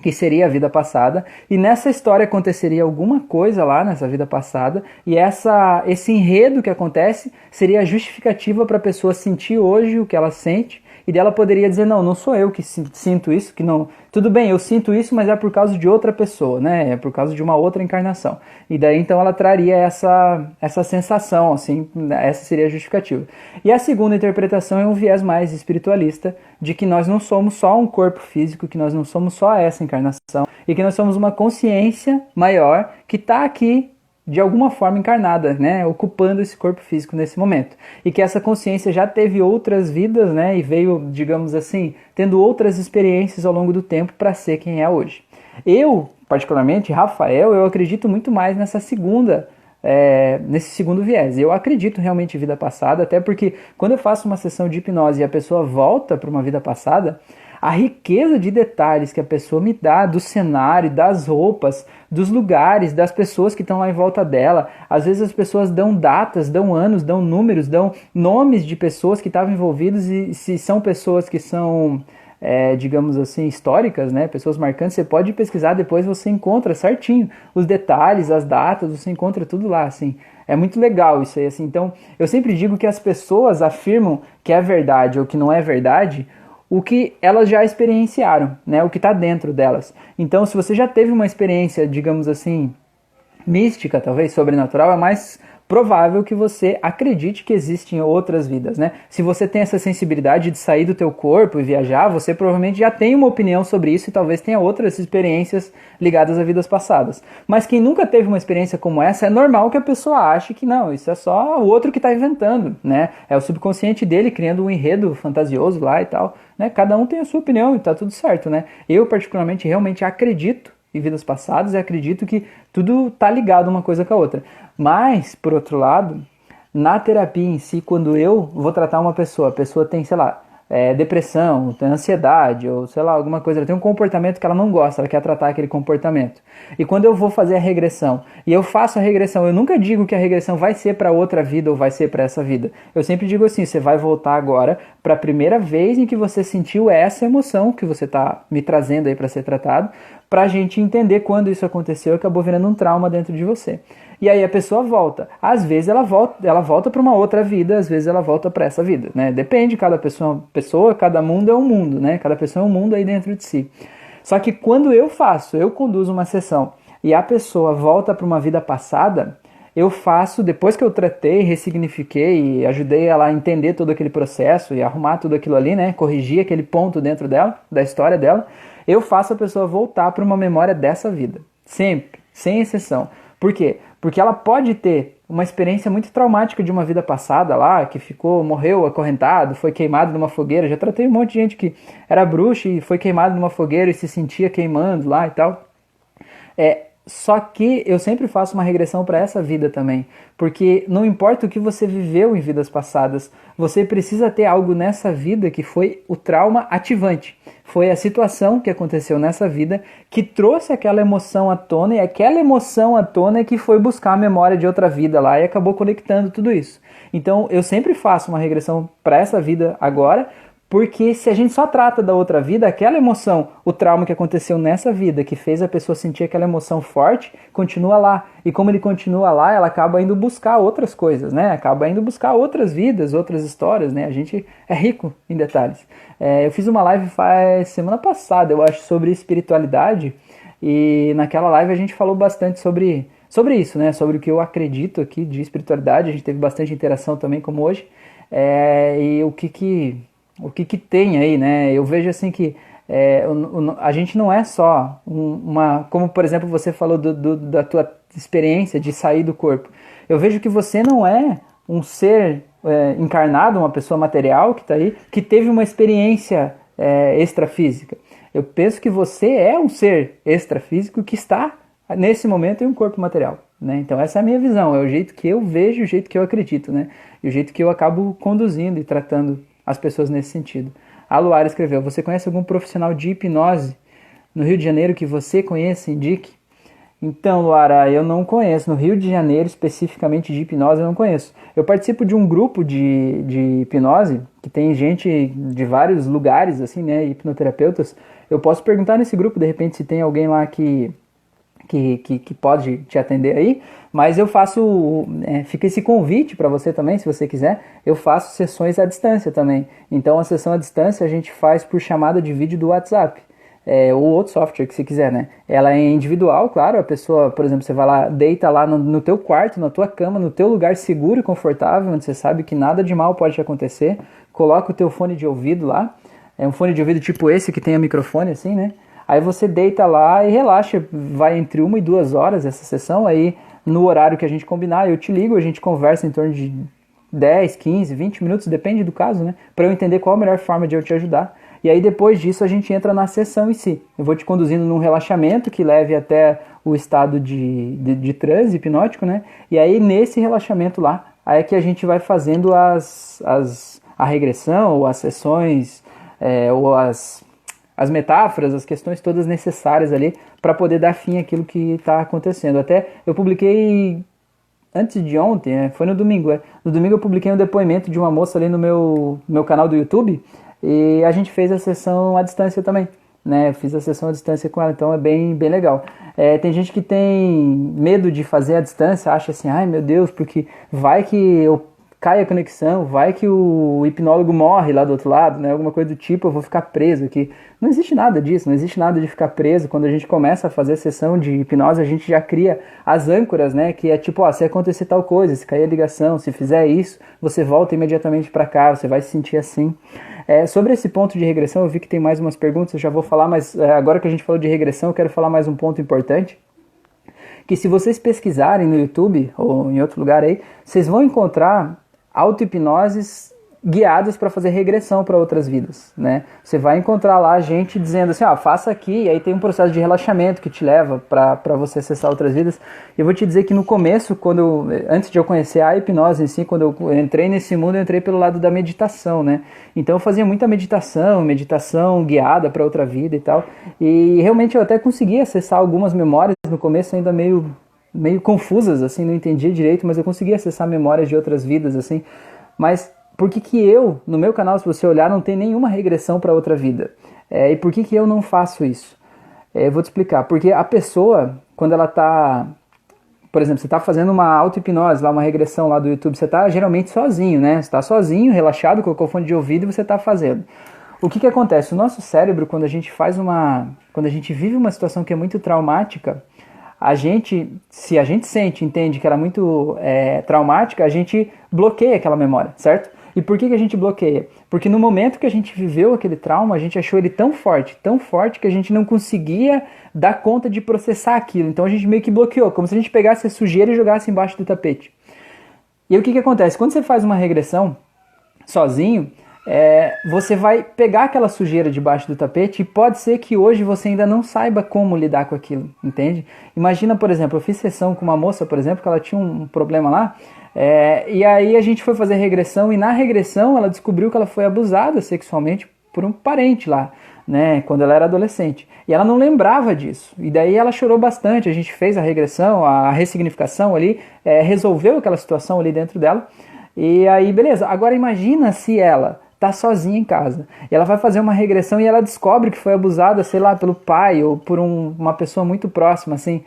que seria a vida passada, e nessa história aconteceria alguma coisa lá nessa vida passada, e essa esse enredo que acontece seria a justificativa para a pessoa sentir hoje o que ela sente e dela poderia dizer não, não sou eu que sinto isso, que não, tudo bem, eu sinto isso, mas é por causa de outra pessoa, né? É por causa de uma outra encarnação. E daí então ela traria essa essa sensação, assim, essa seria a justificativa. E a segunda interpretação é um viés mais espiritualista de que nós não somos só um corpo físico, que nós não somos só essa encarnação e que nós somos uma consciência maior que está aqui de alguma forma encarnada, né, ocupando esse corpo físico nesse momento. E que essa consciência já teve outras vidas, né, e veio, digamos assim, tendo outras experiências ao longo do tempo para ser quem é hoje. Eu, particularmente, Rafael, eu acredito muito mais nessa segunda é, nesse segundo viés. Eu acredito realmente em vida passada, até porque quando eu faço uma sessão de hipnose e a pessoa volta para uma vida passada, a riqueza de detalhes que a pessoa me dá do cenário, das roupas, dos lugares, das pessoas que estão lá em volta dela. Às vezes as pessoas dão datas, dão anos, dão números, dão nomes de pessoas que estavam envolvidas e se são pessoas que são é, digamos assim, históricas, né? Pessoas marcantes, você pode pesquisar depois, você encontra certinho os detalhes, as datas, você encontra tudo lá, assim. É muito legal isso aí, assim. Então, eu sempre digo que as pessoas afirmam que é verdade ou que não é verdade o que elas já experienciaram, né? O que está dentro delas. Então, se você já teve uma experiência, digamos assim, mística, talvez sobrenatural, é mais provável que você acredite que existem outras vidas, né? Se você tem essa sensibilidade de sair do teu corpo e viajar, você provavelmente já tem uma opinião sobre isso e talvez tenha outras experiências ligadas a vidas passadas. Mas quem nunca teve uma experiência como essa, é normal que a pessoa ache que não, isso é só o outro que está inventando, né? É o subconsciente dele criando um enredo fantasioso lá e tal, né? Cada um tem a sua opinião e tá tudo certo, né? Eu particularmente realmente acredito vidas passadas e acredito que tudo tá ligado uma coisa com a outra. Mas, por outro lado, na terapia em si, quando eu vou tratar uma pessoa, a pessoa tem, sei lá, é, depressão, tem ansiedade, ou sei lá, alguma coisa, ela tem um comportamento que ela não gosta, ela quer tratar aquele comportamento. E quando eu vou fazer a regressão e eu faço a regressão, eu nunca digo que a regressão vai ser para outra vida ou vai ser para essa vida. Eu sempre digo assim: você vai voltar agora para a primeira vez em que você sentiu essa emoção que você está me trazendo aí para ser tratado, para a gente entender quando isso aconteceu acabou virando um trauma dentro de você. E aí a pessoa volta. Às vezes ela volta, ela volta para uma outra vida, às vezes ela volta para essa vida, né? Depende, cada pessoa, pessoa, cada mundo é um mundo, né? Cada pessoa é um mundo aí dentro de si. Só que quando eu faço, eu conduzo uma sessão e a pessoa volta para uma vida passada, eu faço, depois que eu tratei, ressignifiquei e ajudei ela a entender todo aquele processo e arrumar tudo aquilo ali, né? Corrigir aquele ponto dentro dela, da história dela, eu faço a pessoa voltar para uma memória dessa vida. Sempre, sem exceção. Por quê? Porque ela pode ter uma experiência muito traumática de uma vida passada lá, que ficou, morreu acorrentado, foi queimado numa fogueira. Já tratei um monte de gente que era bruxa e foi queimado numa fogueira e se sentia queimando lá e tal. É, só que eu sempre faço uma regressão para essa vida também, porque não importa o que você viveu em vidas passadas, você precisa ter algo nessa vida que foi o trauma ativante. Foi a situação que aconteceu nessa vida que trouxe aquela emoção à tona e aquela emoção à tona é que foi buscar a memória de outra vida lá e acabou conectando tudo isso. Então eu sempre faço uma regressão para essa vida agora, porque se a gente só trata da outra vida, aquela emoção, o trauma que aconteceu nessa vida, que fez a pessoa sentir aquela emoção forte, continua lá. E como ele continua lá, ela acaba indo buscar outras coisas, né? Acaba indo buscar outras vidas, outras histórias, né? A gente é rico em detalhes. É, eu fiz uma live faz semana passada, eu acho, sobre espiritualidade. E naquela live a gente falou bastante sobre, sobre isso, né? Sobre o que eu acredito aqui de espiritualidade. A gente teve bastante interação também, como hoje. É, e o que que o que, que tem aí, né? Eu vejo assim que é, a gente não é só uma. Como, por exemplo, você falou do, do, da tua experiência de sair do corpo. Eu vejo que você não é um ser é, encarnado, uma pessoa material que está aí, que teve uma experiência é, extrafísica. Eu penso que você é um ser extrafísico que está, nesse momento, em um corpo material. Né? Então, essa é a minha visão, é o jeito que eu vejo, o jeito que eu acredito, né? e o jeito que eu acabo conduzindo e tratando as pessoas nesse sentido. A Luara escreveu: Você conhece algum profissional de hipnose no Rio de Janeiro que você conheça, indique? Então, Luara, eu não conheço. No Rio de Janeiro, especificamente de hipnose, eu não conheço. Eu participo de um grupo de, de hipnose que tem gente de vários lugares, assim, né? Hipnoterapeutas. Eu posso perguntar nesse grupo, de repente, se tem alguém lá que que, que, que, pode te atender aí, mas eu faço, é, fica esse convite para você também, se você quiser, eu faço sessões à distância também. Então a sessão à distância a gente faz por chamada de vídeo do WhatsApp. É, ou outro software que você quiser, né? Ela é individual, claro, a pessoa, por exemplo, você vai lá, deita lá no, no teu quarto, na tua cama, no teu lugar seguro e confortável, onde você sabe que nada de mal pode te acontecer, coloca o teu fone de ouvido lá, é um fone de ouvido tipo esse que tem a microfone assim, né? Aí você deita lá e relaxa, vai entre uma e duas horas essa sessão, aí no horário que a gente combinar, eu te ligo, a gente conversa em torno de 10, 15, 20 minutos, depende do caso, né? Para eu entender qual a melhor forma de eu te ajudar. E aí depois disso a gente entra na sessão em si. Eu vou te conduzindo num relaxamento que leve até o estado de, de, de transe hipnótico, né? E aí nesse relaxamento lá, aí é que a gente vai fazendo as, as, a regressão, ou as sessões, é, ou as as metáforas, as questões todas necessárias ali para poder dar fim àquilo que está acontecendo. Até eu publiquei antes de ontem, é, foi no domingo. É. No domingo eu publiquei um depoimento de uma moça ali no meu, meu canal do YouTube e a gente fez a sessão à distância também. Né, fiz a sessão à distância com ela, então é bem, bem legal. É, tem gente que tem medo de fazer à distância, acha assim, ai meu Deus, porque vai que eu cai a conexão, vai que o hipnólogo morre lá do outro lado, né? Alguma coisa do tipo, eu vou ficar preso aqui. Não existe nada disso, não existe nada de ficar preso. Quando a gente começa a fazer a sessão de hipnose, a gente já cria as âncoras, né? Que é tipo, ó, se acontecer tal coisa, se cair a ligação, se fizer isso, você volta imediatamente para cá, você vai se sentir assim. É, sobre esse ponto de regressão, eu vi que tem mais umas perguntas, eu já vou falar, mas é, agora que a gente falou de regressão, eu quero falar mais um ponto importante que se vocês pesquisarem no YouTube ou em outro lugar aí, vocês vão encontrar auto-hipnoses guiadas para fazer regressão para outras vidas, né? Você vai encontrar lá gente dizendo assim, ah, faça aqui, e aí tem um processo de relaxamento que te leva para você acessar outras vidas. E eu vou te dizer que no começo, quando eu, antes de eu conhecer a hipnose em si, quando eu entrei nesse mundo, eu entrei pelo lado da meditação, né? Então eu fazia muita meditação, meditação guiada para outra vida e tal. E realmente eu até consegui acessar algumas memórias no começo ainda meio meio confusas assim, não entendia direito, mas eu consegui acessar memórias de outras vidas assim. Mas por que, que eu, no meu canal, se você olhar, não tem nenhuma regressão para outra vida? É, e por que, que eu não faço isso? É, eu vou te explicar. Porque a pessoa, quando ela está. Por exemplo, você está fazendo uma auto-hipnose, lá, uma regressão lá do YouTube, você está geralmente sozinho, né? Você está sozinho, relaxado, colocou fone de ouvido e você está fazendo. O que, que acontece? O nosso cérebro, quando a gente faz uma. Quando a gente vive uma situação que é muito traumática, a gente, se a gente sente, entende que ela é muito é, traumática, a gente bloqueia aquela memória, certo? E por que, que a gente bloqueia? Porque no momento que a gente viveu aquele trauma, a gente achou ele tão forte, tão forte, que a gente não conseguia dar conta de processar aquilo. Então a gente meio que bloqueou, como se a gente pegasse a sujeira e jogasse embaixo do tapete. E aí o que, que acontece? Quando você faz uma regressão sozinho, é, você vai pegar aquela sujeira debaixo do tapete e pode ser que hoje você ainda não saiba como lidar com aquilo, entende? Imagina, por exemplo, eu fiz sessão com uma moça, por exemplo, que ela tinha um problema lá, é, e aí a gente foi fazer regressão e na regressão ela descobriu que ela foi abusada sexualmente por um parente lá, né, quando ela era adolescente. E ela não lembrava disso. E daí ela chorou bastante. A gente fez a regressão, a ressignificação ali, é, resolveu aquela situação ali dentro dela. E aí, beleza. Agora imagina se ela tá sozinha em casa. E ela vai fazer uma regressão e ela descobre que foi abusada, sei lá, pelo pai ou por um, uma pessoa muito próxima, assim.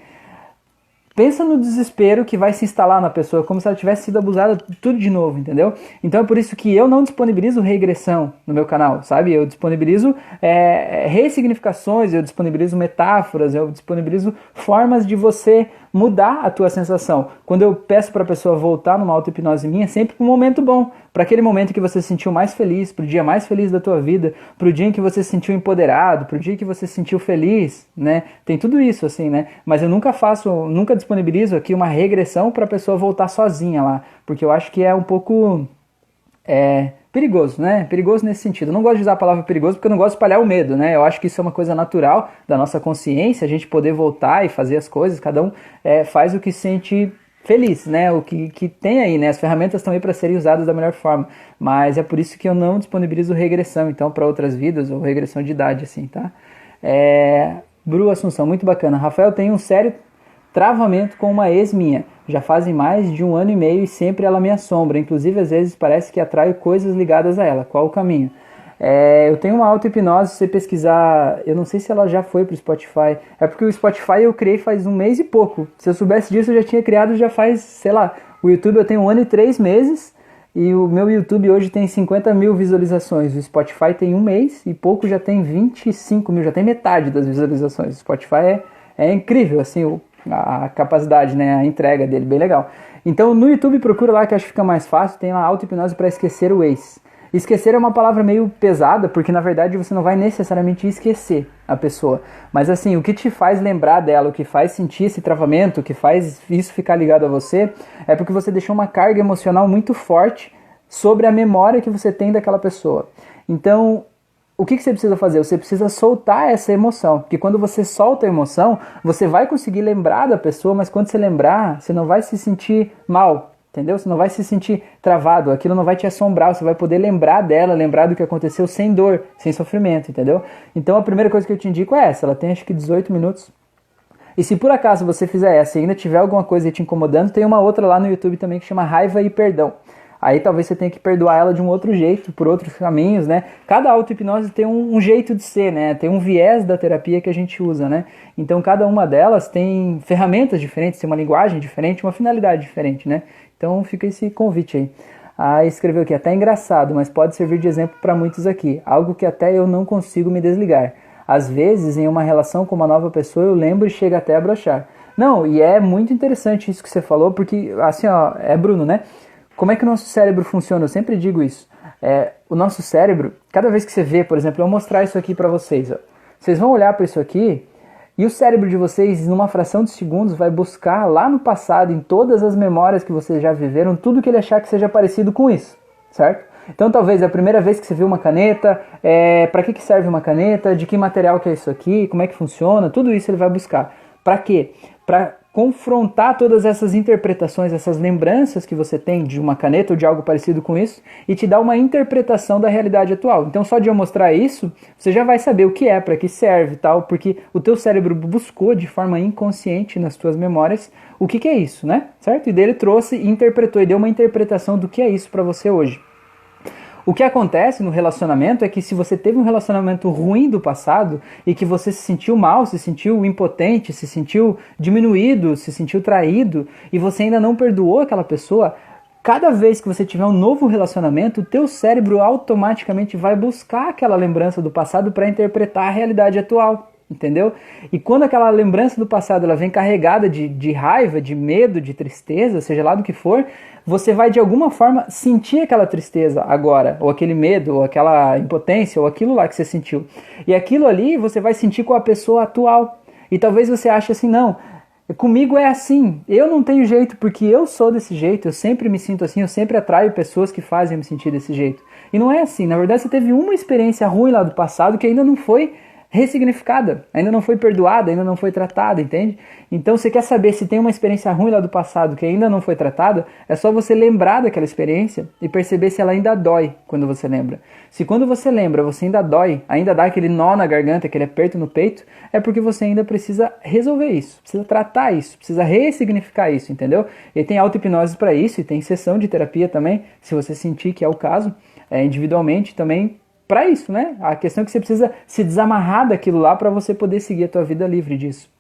Pensa no desespero que vai se instalar na pessoa, como se ela tivesse sido abusada tudo de novo, entendeu? Então é por isso que eu não disponibilizo regressão no meu canal, sabe? Eu disponibilizo é, ressignificações, eu disponibilizo metáforas, eu disponibilizo formas de você mudar a tua sensação. Quando eu peço para a pessoa voltar numa auto-hipnose minha, é sempre um momento bom, para aquele momento que você se sentiu mais feliz, para o dia mais feliz da tua vida, para o dia em que você se sentiu empoderado, para o dia que você se sentiu feliz, né? Tem tudo isso assim, né? Mas eu nunca faço, nunca disponibilizo aqui uma regressão para a pessoa voltar sozinha lá, porque eu acho que é um pouco é, perigoso, né? Perigoso nesse sentido. Eu não gosto de usar a palavra perigoso porque eu não gosto de espalhar o medo, né? Eu acho que isso é uma coisa natural da nossa consciência, a gente poder voltar e fazer as coisas, cada um é, faz o que sente feliz, né? O que, que tem aí, né? As ferramentas estão aí para serem usadas da melhor forma, mas é por isso que eu não disponibilizo regressão, então, para outras vidas ou regressão de idade, assim, tá? É... Bru Assunção, muito bacana. Rafael tem um sério travamento com uma ex minha. Já fazem mais de um ano e meio e sempre ela me assombra. Inclusive, às vezes parece que atraio coisas ligadas a ela. Qual o caminho? É, eu tenho uma auto-hipnose, se você pesquisar, eu não sei se ela já foi pro Spotify. É porque o Spotify eu criei faz um mês e pouco. Se eu soubesse disso, eu já tinha criado já faz, sei lá, o YouTube eu tenho um ano e três meses. E o meu YouTube hoje tem 50 mil visualizações. O Spotify tem um mês e pouco já tem 25 mil, já tem metade das visualizações. O Spotify é, é incrível, assim, a capacidade, né, a entrega dele, bem legal. Então no YouTube procura lá que acho que fica mais fácil, tem lá auto-hipnose para esquecer o ex. Esquecer é uma palavra meio pesada, porque na verdade você não vai necessariamente esquecer a pessoa. Mas assim, o que te faz lembrar dela, o que faz sentir esse travamento, o que faz isso ficar ligado a você, é porque você deixou uma carga emocional muito forte sobre a memória que você tem daquela pessoa. Então, o que, que você precisa fazer? Você precisa soltar essa emoção. Porque quando você solta a emoção, você vai conseguir lembrar da pessoa, mas quando você lembrar, você não vai se sentir mal entendeu? Você não vai se sentir travado, aquilo não vai te assombrar, você vai poder lembrar dela, lembrar do que aconteceu sem dor, sem sofrimento, entendeu? Então a primeira coisa que eu te indico é essa, ela tem acho que 18 minutos. E se por acaso você fizer essa e ainda tiver alguma coisa te incomodando, tem uma outra lá no YouTube também que chama Raiva e Perdão. Aí talvez você tenha que perdoar ela de um outro jeito, por outros caminhos, né? Cada auto-hipnose tem um, um, jeito de ser, né? Tem um viés da terapia que a gente usa, né? Então cada uma delas tem ferramentas diferentes, tem uma linguagem diferente, uma finalidade diferente, né? Então fica esse convite aí. Ah, escreveu aqui, até engraçado, mas pode servir de exemplo para muitos aqui. Algo que até eu não consigo me desligar. Às vezes, em uma relação com uma nova pessoa, eu lembro e chega até a brochar. Não, e é muito interessante isso que você falou, porque, assim, ó, é Bruno, né? Como é que o nosso cérebro funciona? Eu sempre digo isso. É, o nosso cérebro, cada vez que você vê, por exemplo, eu vou mostrar isso aqui para vocês. Ó. Vocês vão olhar para isso aqui e o cérebro de vocês, numa fração de segundos, vai buscar lá no passado, em todas as memórias que vocês já viveram, tudo que ele achar que seja parecido com isso, certo? Então talvez é a primeira vez que você viu uma caneta, é, para que, que serve uma caneta, de que material que é isso aqui, como é que funciona, tudo isso ele vai buscar. Para quê? Para confrontar todas essas interpretações, essas lembranças que você tem de uma caneta ou de algo parecido com isso e te dar uma interpretação da realidade atual. Então, só de eu mostrar isso, você já vai saber o que é, para que serve, tal, porque o teu cérebro buscou de forma inconsciente nas tuas memórias o que, que é isso, né? Certo? E dele trouxe interpretou e deu uma interpretação do que é isso para você hoje. O que acontece no relacionamento é que se você teve um relacionamento ruim do passado e que você se sentiu mal, se sentiu impotente, se sentiu diminuído, se sentiu traído e você ainda não perdoou aquela pessoa, cada vez que você tiver um novo relacionamento, o teu cérebro automaticamente vai buscar aquela lembrança do passado para interpretar a realidade atual entendeu? E quando aquela lembrança do passado ela vem carregada de, de raiva, de medo, de tristeza, seja lá do que for, você vai de alguma forma sentir aquela tristeza agora, ou aquele medo, ou aquela impotência, ou aquilo lá que você sentiu. E aquilo ali você vai sentir com a pessoa atual. E talvez você ache assim, não, comigo é assim, eu não tenho jeito porque eu sou desse jeito, eu sempre me sinto assim, eu sempre atraio pessoas que fazem me sentir desse jeito. E não é assim, na verdade você teve uma experiência ruim lá do passado que ainda não foi ressignificada, ainda não foi perdoada, ainda não foi tratada, entende? Então, você quer saber se tem uma experiência ruim lá do passado que ainda não foi tratada, é só você lembrar daquela experiência e perceber se ela ainda dói quando você lembra. Se quando você lembra você ainda dói, ainda dá aquele nó na garganta, aquele aperto no peito, é porque você ainda precisa resolver isso, precisa tratar isso, precisa ressignificar isso, entendeu? E tem auto-hipnose para isso e tem sessão de terapia também, se você sentir que é o caso, é, individualmente também para isso, né? A questão é que você precisa se desamarrar daquilo lá para você poder seguir a tua vida livre disso.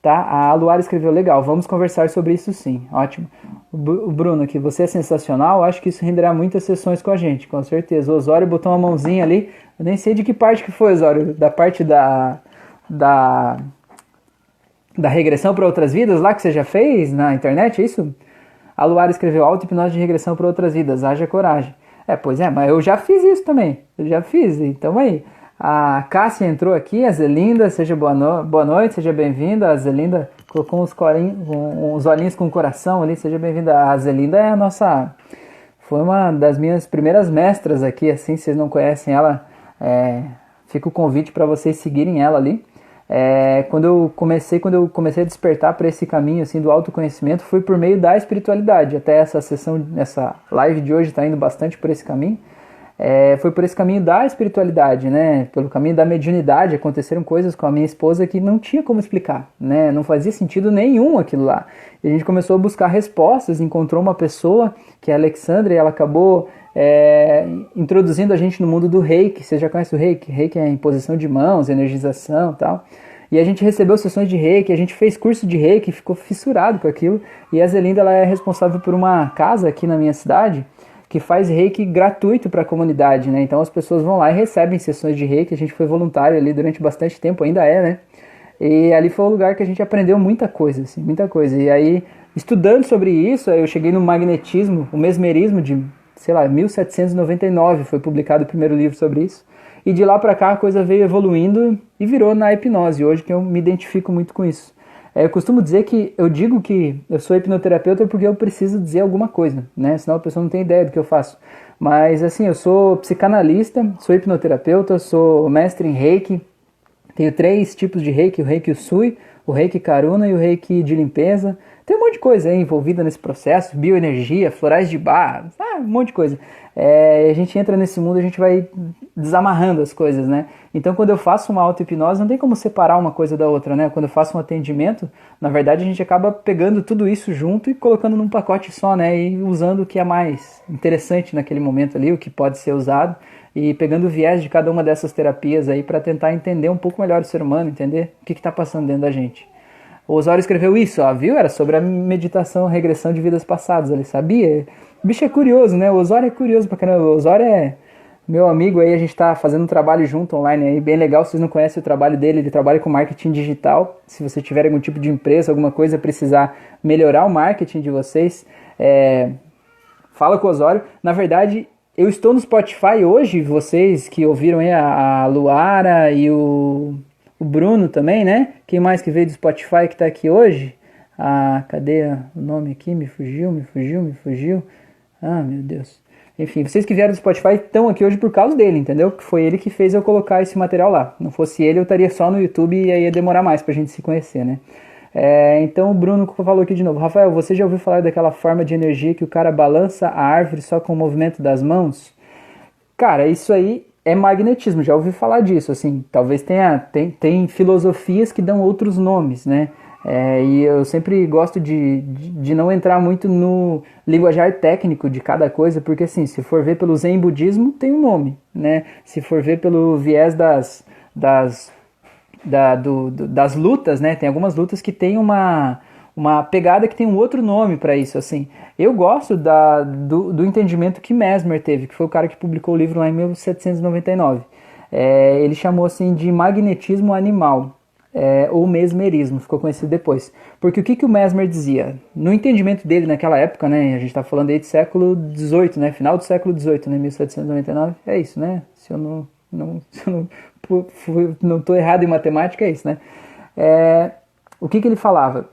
Tá? A Luara escreveu legal, vamos conversar sobre isso sim. Ótimo. O Bruno aqui, você é sensacional, acho que isso renderá muitas sessões com a gente, com certeza. O Osório botou uma mãozinha ali, eu nem sei de que parte que foi, Osório, da parte da da da regressão para outras vidas lá que você já fez na internet, é isso? A Luara escreveu auto-hipnose de regressão para outras vidas, haja coragem. É, pois é, mas eu já fiz isso também. Eu já fiz, então aí. A Cássia entrou aqui, a Zelinda, seja boa, no... boa noite, seja bem-vinda. A Zelinda colocou uns, corinhos, uns olhinhos com coração ali, seja bem-vinda. A Zelinda é a nossa. Foi uma das minhas primeiras mestras aqui, assim, se vocês não conhecem ela, é... fica o convite para vocês seguirem ela ali. É, quando eu comecei, quando eu comecei a despertar para esse caminho assim do autoconhecimento, foi por meio da espiritualidade. Até essa sessão, essa live de hoje está indo bastante por esse caminho. É, foi por esse caminho da espiritualidade, né? Pelo caminho da mediunidade, aconteceram coisas com a minha esposa que não tinha como explicar, né? Não fazia sentido nenhum aquilo lá. E a gente começou a buscar respostas, encontrou uma pessoa, que é a Alexandra, e ela acabou é, introduzindo a gente no mundo do reiki. Você já conhece o reiki? Reiki é imposição de mãos, energização tal. E a gente recebeu sessões de reiki, a gente fez curso de reiki, ficou fissurado com aquilo. E a Zelinda ela é responsável por uma casa aqui na minha cidade que faz reiki gratuito para a comunidade, né? Então as pessoas vão lá e recebem sessões de reiki. A gente foi voluntário ali durante bastante tempo, ainda é, né? E ali foi o lugar que a gente aprendeu muita coisa, assim, muita coisa. E aí, estudando sobre isso, eu cheguei no magnetismo, o mesmerismo de sei lá, 1799 foi publicado o primeiro livro sobre isso. E de lá para cá a coisa veio evoluindo e virou na hipnose, hoje que eu me identifico muito com isso. É, eu costumo dizer que eu digo que eu sou hipnoterapeuta porque eu preciso dizer alguma coisa, né? Senão a pessoa não tem ideia do que eu faço. Mas assim, eu sou psicanalista, sou hipnoterapeuta, sou mestre em reiki, tenho três tipos de reiki, o reiki Usui, o reiki Karuna e o reiki de limpeza. Tem um monte de coisa aí envolvida nesse processo, bioenergia, florais de bar, ah, um monte de coisa. É, a gente entra nesse mundo, a gente vai desamarrando as coisas, né? Então, quando eu faço uma auto-hipnose, não tem como separar uma coisa da outra, né? Quando eu faço um atendimento, na verdade, a gente acaba pegando tudo isso junto e colocando num pacote só, né? E usando o que é mais interessante naquele momento ali, o que pode ser usado, e pegando o viés de cada uma dessas terapias aí para tentar entender um pouco melhor o ser humano, entender o que está passando dentro da gente. O Osório escreveu isso, ó, viu? Era sobre a meditação, regressão de vidas passadas. Ele sabia? O bicho é curioso, né? O Osório é curioso pra caramba. O Osório é meu amigo aí, a gente tá fazendo um trabalho junto online aí, bem legal. Se vocês não conhecem o trabalho dele, ele trabalha com marketing digital. Se você tiver algum tipo de empresa, alguma coisa, precisar melhorar o marketing de vocês, é... fala com o Osório. Na verdade, eu estou no Spotify hoje, vocês que ouviram aí a Luara e o o Bruno também, né? Quem mais que veio do Spotify que tá aqui hoje? Ah, cadê o nome aqui? Me fugiu, me fugiu, me fugiu. Ah, meu Deus. Enfim, vocês que vieram do Spotify estão aqui hoje por causa dele, entendeu? Que foi ele que fez eu colocar esse material lá. Não fosse ele, eu estaria só no YouTube e aí ia demorar mais pra gente se conhecer, né? É, então o Bruno falou aqui de novo. Rafael, você já ouviu falar daquela forma de energia que o cara balança a árvore só com o movimento das mãos? Cara, isso aí é magnetismo, já ouvi falar disso, assim, talvez tenha, tem, tem filosofias que dão outros nomes, né? É, e eu sempre gosto de, de, de, não entrar muito no linguajar técnico de cada coisa, porque assim, se for ver pelo Zen budismo, tem um nome, né? Se for ver pelo viés das, das, da, do, do, das lutas, né? Tem algumas lutas que tem uma, uma pegada que tem um outro nome para isso, assim. Eu gosto da, do, do entendimento que Mesmer teve, que foi o cara que publicou o livro lá em 1799. É, ele chamou assim de magnetismo animal é, ou mesmerismo, ficou conhecido depois. Porque o que, que o Mesmer dizia? No entendimento dele naquela época, né, a gente está falando aí de século XVIII, né, final do século XVIII, né, 1799, é isso, né? Se eu não não, se eu não, não errado em matemática, é isso, né? É, o que, que ele falava?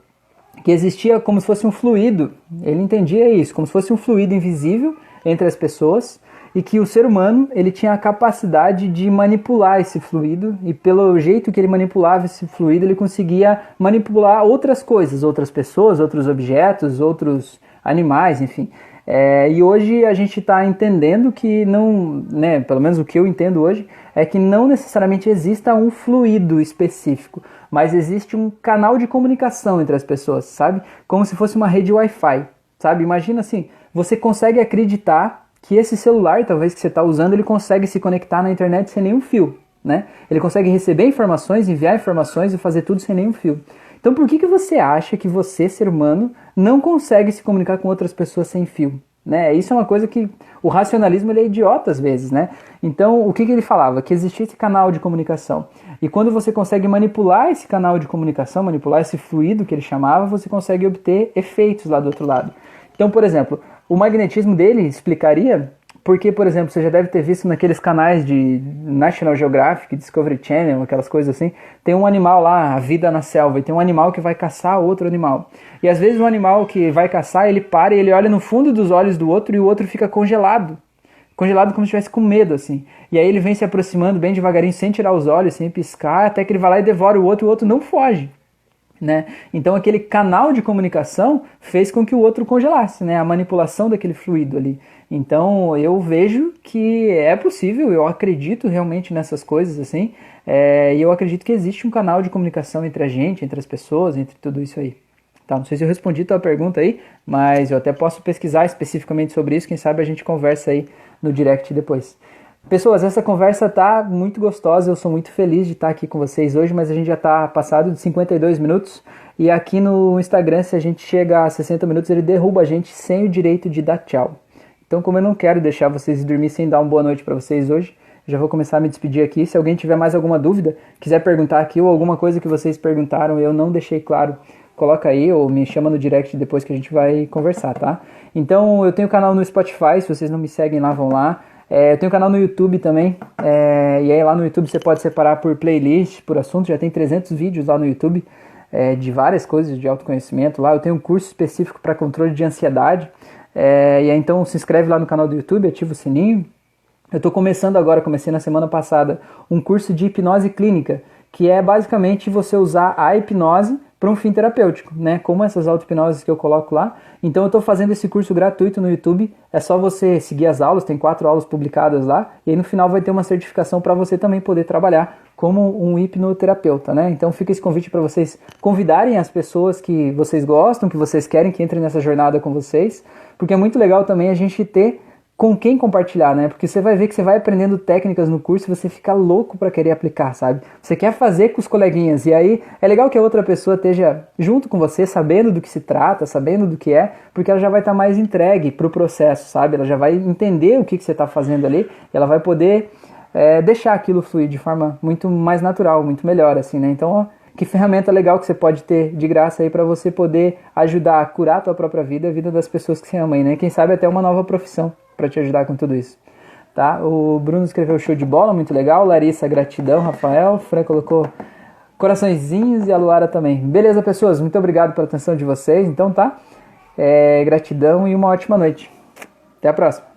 Que existia como se fosse um fluido, ele entendia isso, como se fosse um fluido invisível entre as pessoas, e que o ser humano ele tinha a capacidade de manipular esse fluido e pelo jeito que ele manipulava esse fluido ele conseguia manipular outras coisas, outras pessoas, outros objetos, outros animais, enfim. É, e hoje a gente está entendendo que não, né, pelo menos o que eu entendo hoje, é que não necessariamente exista um fluido específico, mas existe um canal de comunicação entre as pessoas, sabe? Como se fosse uma rede Wi-Fi, sabe? Imagina assim, você consegue acreditar que esse celular, talvez que você está usando, ele consegue se conectar na internet sem nenhum fio, né? Ele consegue receber informações, enviar informações e fazer tudo sem nenhum fio. Então por que, que você acha que você, ser humano, não consegue se comunicar com outras pessoas sem fio? Né? Isso é uma coisa que o racionalismo é idiota às vezes, né? Então, o que, que ele falava? Que existia esse canal de comunicação. E quando você consegue manipular esse canal de comunicação, manipular esse fluido que ele chamava, você consegue obter efeitos lá do outro lado. Então, por exemplo, o magnetismo dele explicaria porque, por exemplo, você já deve ter visto naqueles canais de National Geographic, Discovery Channel, aquelas coisas assim, tem um animal lá, a vida na selva, e tem um animal que vai caçar outro animal. E às vezes o animal que vai caçar, ele para e ele olha no fundo dos olhos do outro e o outro fica congelado. Congelado como se estivesse com medo, assim. E aí ele vem se aproximando bem devagarinho, sem tirar os olhos, sem piscar, até que ele vai lá e devora o outro e o outro não foge. Né? Então aquele canal de comunicação fez com que o outro congelasse, né? A manipulação daquele fluido ali. Então eu vejo que é possível, eu acredito realmente nessas coisas assim, é, e eu acredito que existe um canal de comunicação entre a gente, entre as pessoas, entre tudo isso aí. Tá, não sei se eu respondi a tua pergunta aí, mas eu até posso pesquisar especificamente sobre isso, quem sabe a gente conversa aí no direct depois. Pessoas, essa conversa tá muito gostosa, eu sou muito feliz de estar aqui com vocês hoje, mas a gente já está passado de 52 minutos e aqui no Instagram, se a gente chega a 60 minutos, ele derruba a gente sem o direito de dar tchau. Então, como eu não quero deixar vocês dormir sem dar uma boa noite para vocês hoje, já vou começar a me despedir aqui. Se alguém tiver mais alguma dúvida, quiser perguntar aqui ou alguma coisa que vocês perguntaram eu não deixei claro, coloca aí ou me chama no direct depois que a gente vai conversar, tá? Então, eu tenho canal no Spotify, se vocês não me seguem lá, vão lá. É, eu tenho canal no YouTube também, é, e aí lá no YouTube você pode separar por playlist, por assunto, já tem 300 vídeos lá no YouTube é, de várias coisas de autoconhecimento lá. Eu tenho um curso específico para controle de ansiedade, é, e aí então se inscreve lá no canal do YouTube, ativa o sininho. Eu estou começando agora, comecei na semana passada, um curso de hipnose clínica, que é basicamente você usar a hipnose para um fim terapêutico, né? Como essas auto-hipnoses que eu coloco lá. Então eu estou fazendo esse curso gratuito no YouTube. É só você seguir as aulas, tem quatro aulas publicadas lá. E aí no final vai ter uma certificação para você também poder trabalhar como um hipnoterapeuta, né? Então fica esse convite para vocês convidarem as pessoas que vocês gostam, que vocês querem que entrem nessa jornada com vocês, porque é muito legal também a gente ter com quem compartilhar, né? Porque você vai ver que você vai aprendendo técnicas no curso e você fica louco para querer aplicar, sabe? Você quer fazer com os coleguinhas e aí é legal que a outra pessoa esteja junto com você, sabendo do que se trata, sabendo do que é, porque ela já vai estar tá mais entregue pro processo, sabe? Ela já vai entender o que, que você está fazendo ali e ela vai poder é, deixar aquilo fluir de forma muito mais natural, muito melhor, assim, né? Então, ó, que ferramenta legal que você pode ter de graça aí para você poder ajudar a curar a tua própria vida, a vida das pessoas que você ama, né? Quem sabe até uma nova profissão para te ajudar com tudo isso. Tá? O Bruno escreveu show de bola, muito legal. Larissa, gratidão. Rafael, Fran colocou coraçõezinhos e a Luara também. Beleza, pessoas? Muito obrigado pela atenção de vocês. Então tá. É, gratidão e uma ótima noite. Até a próxima.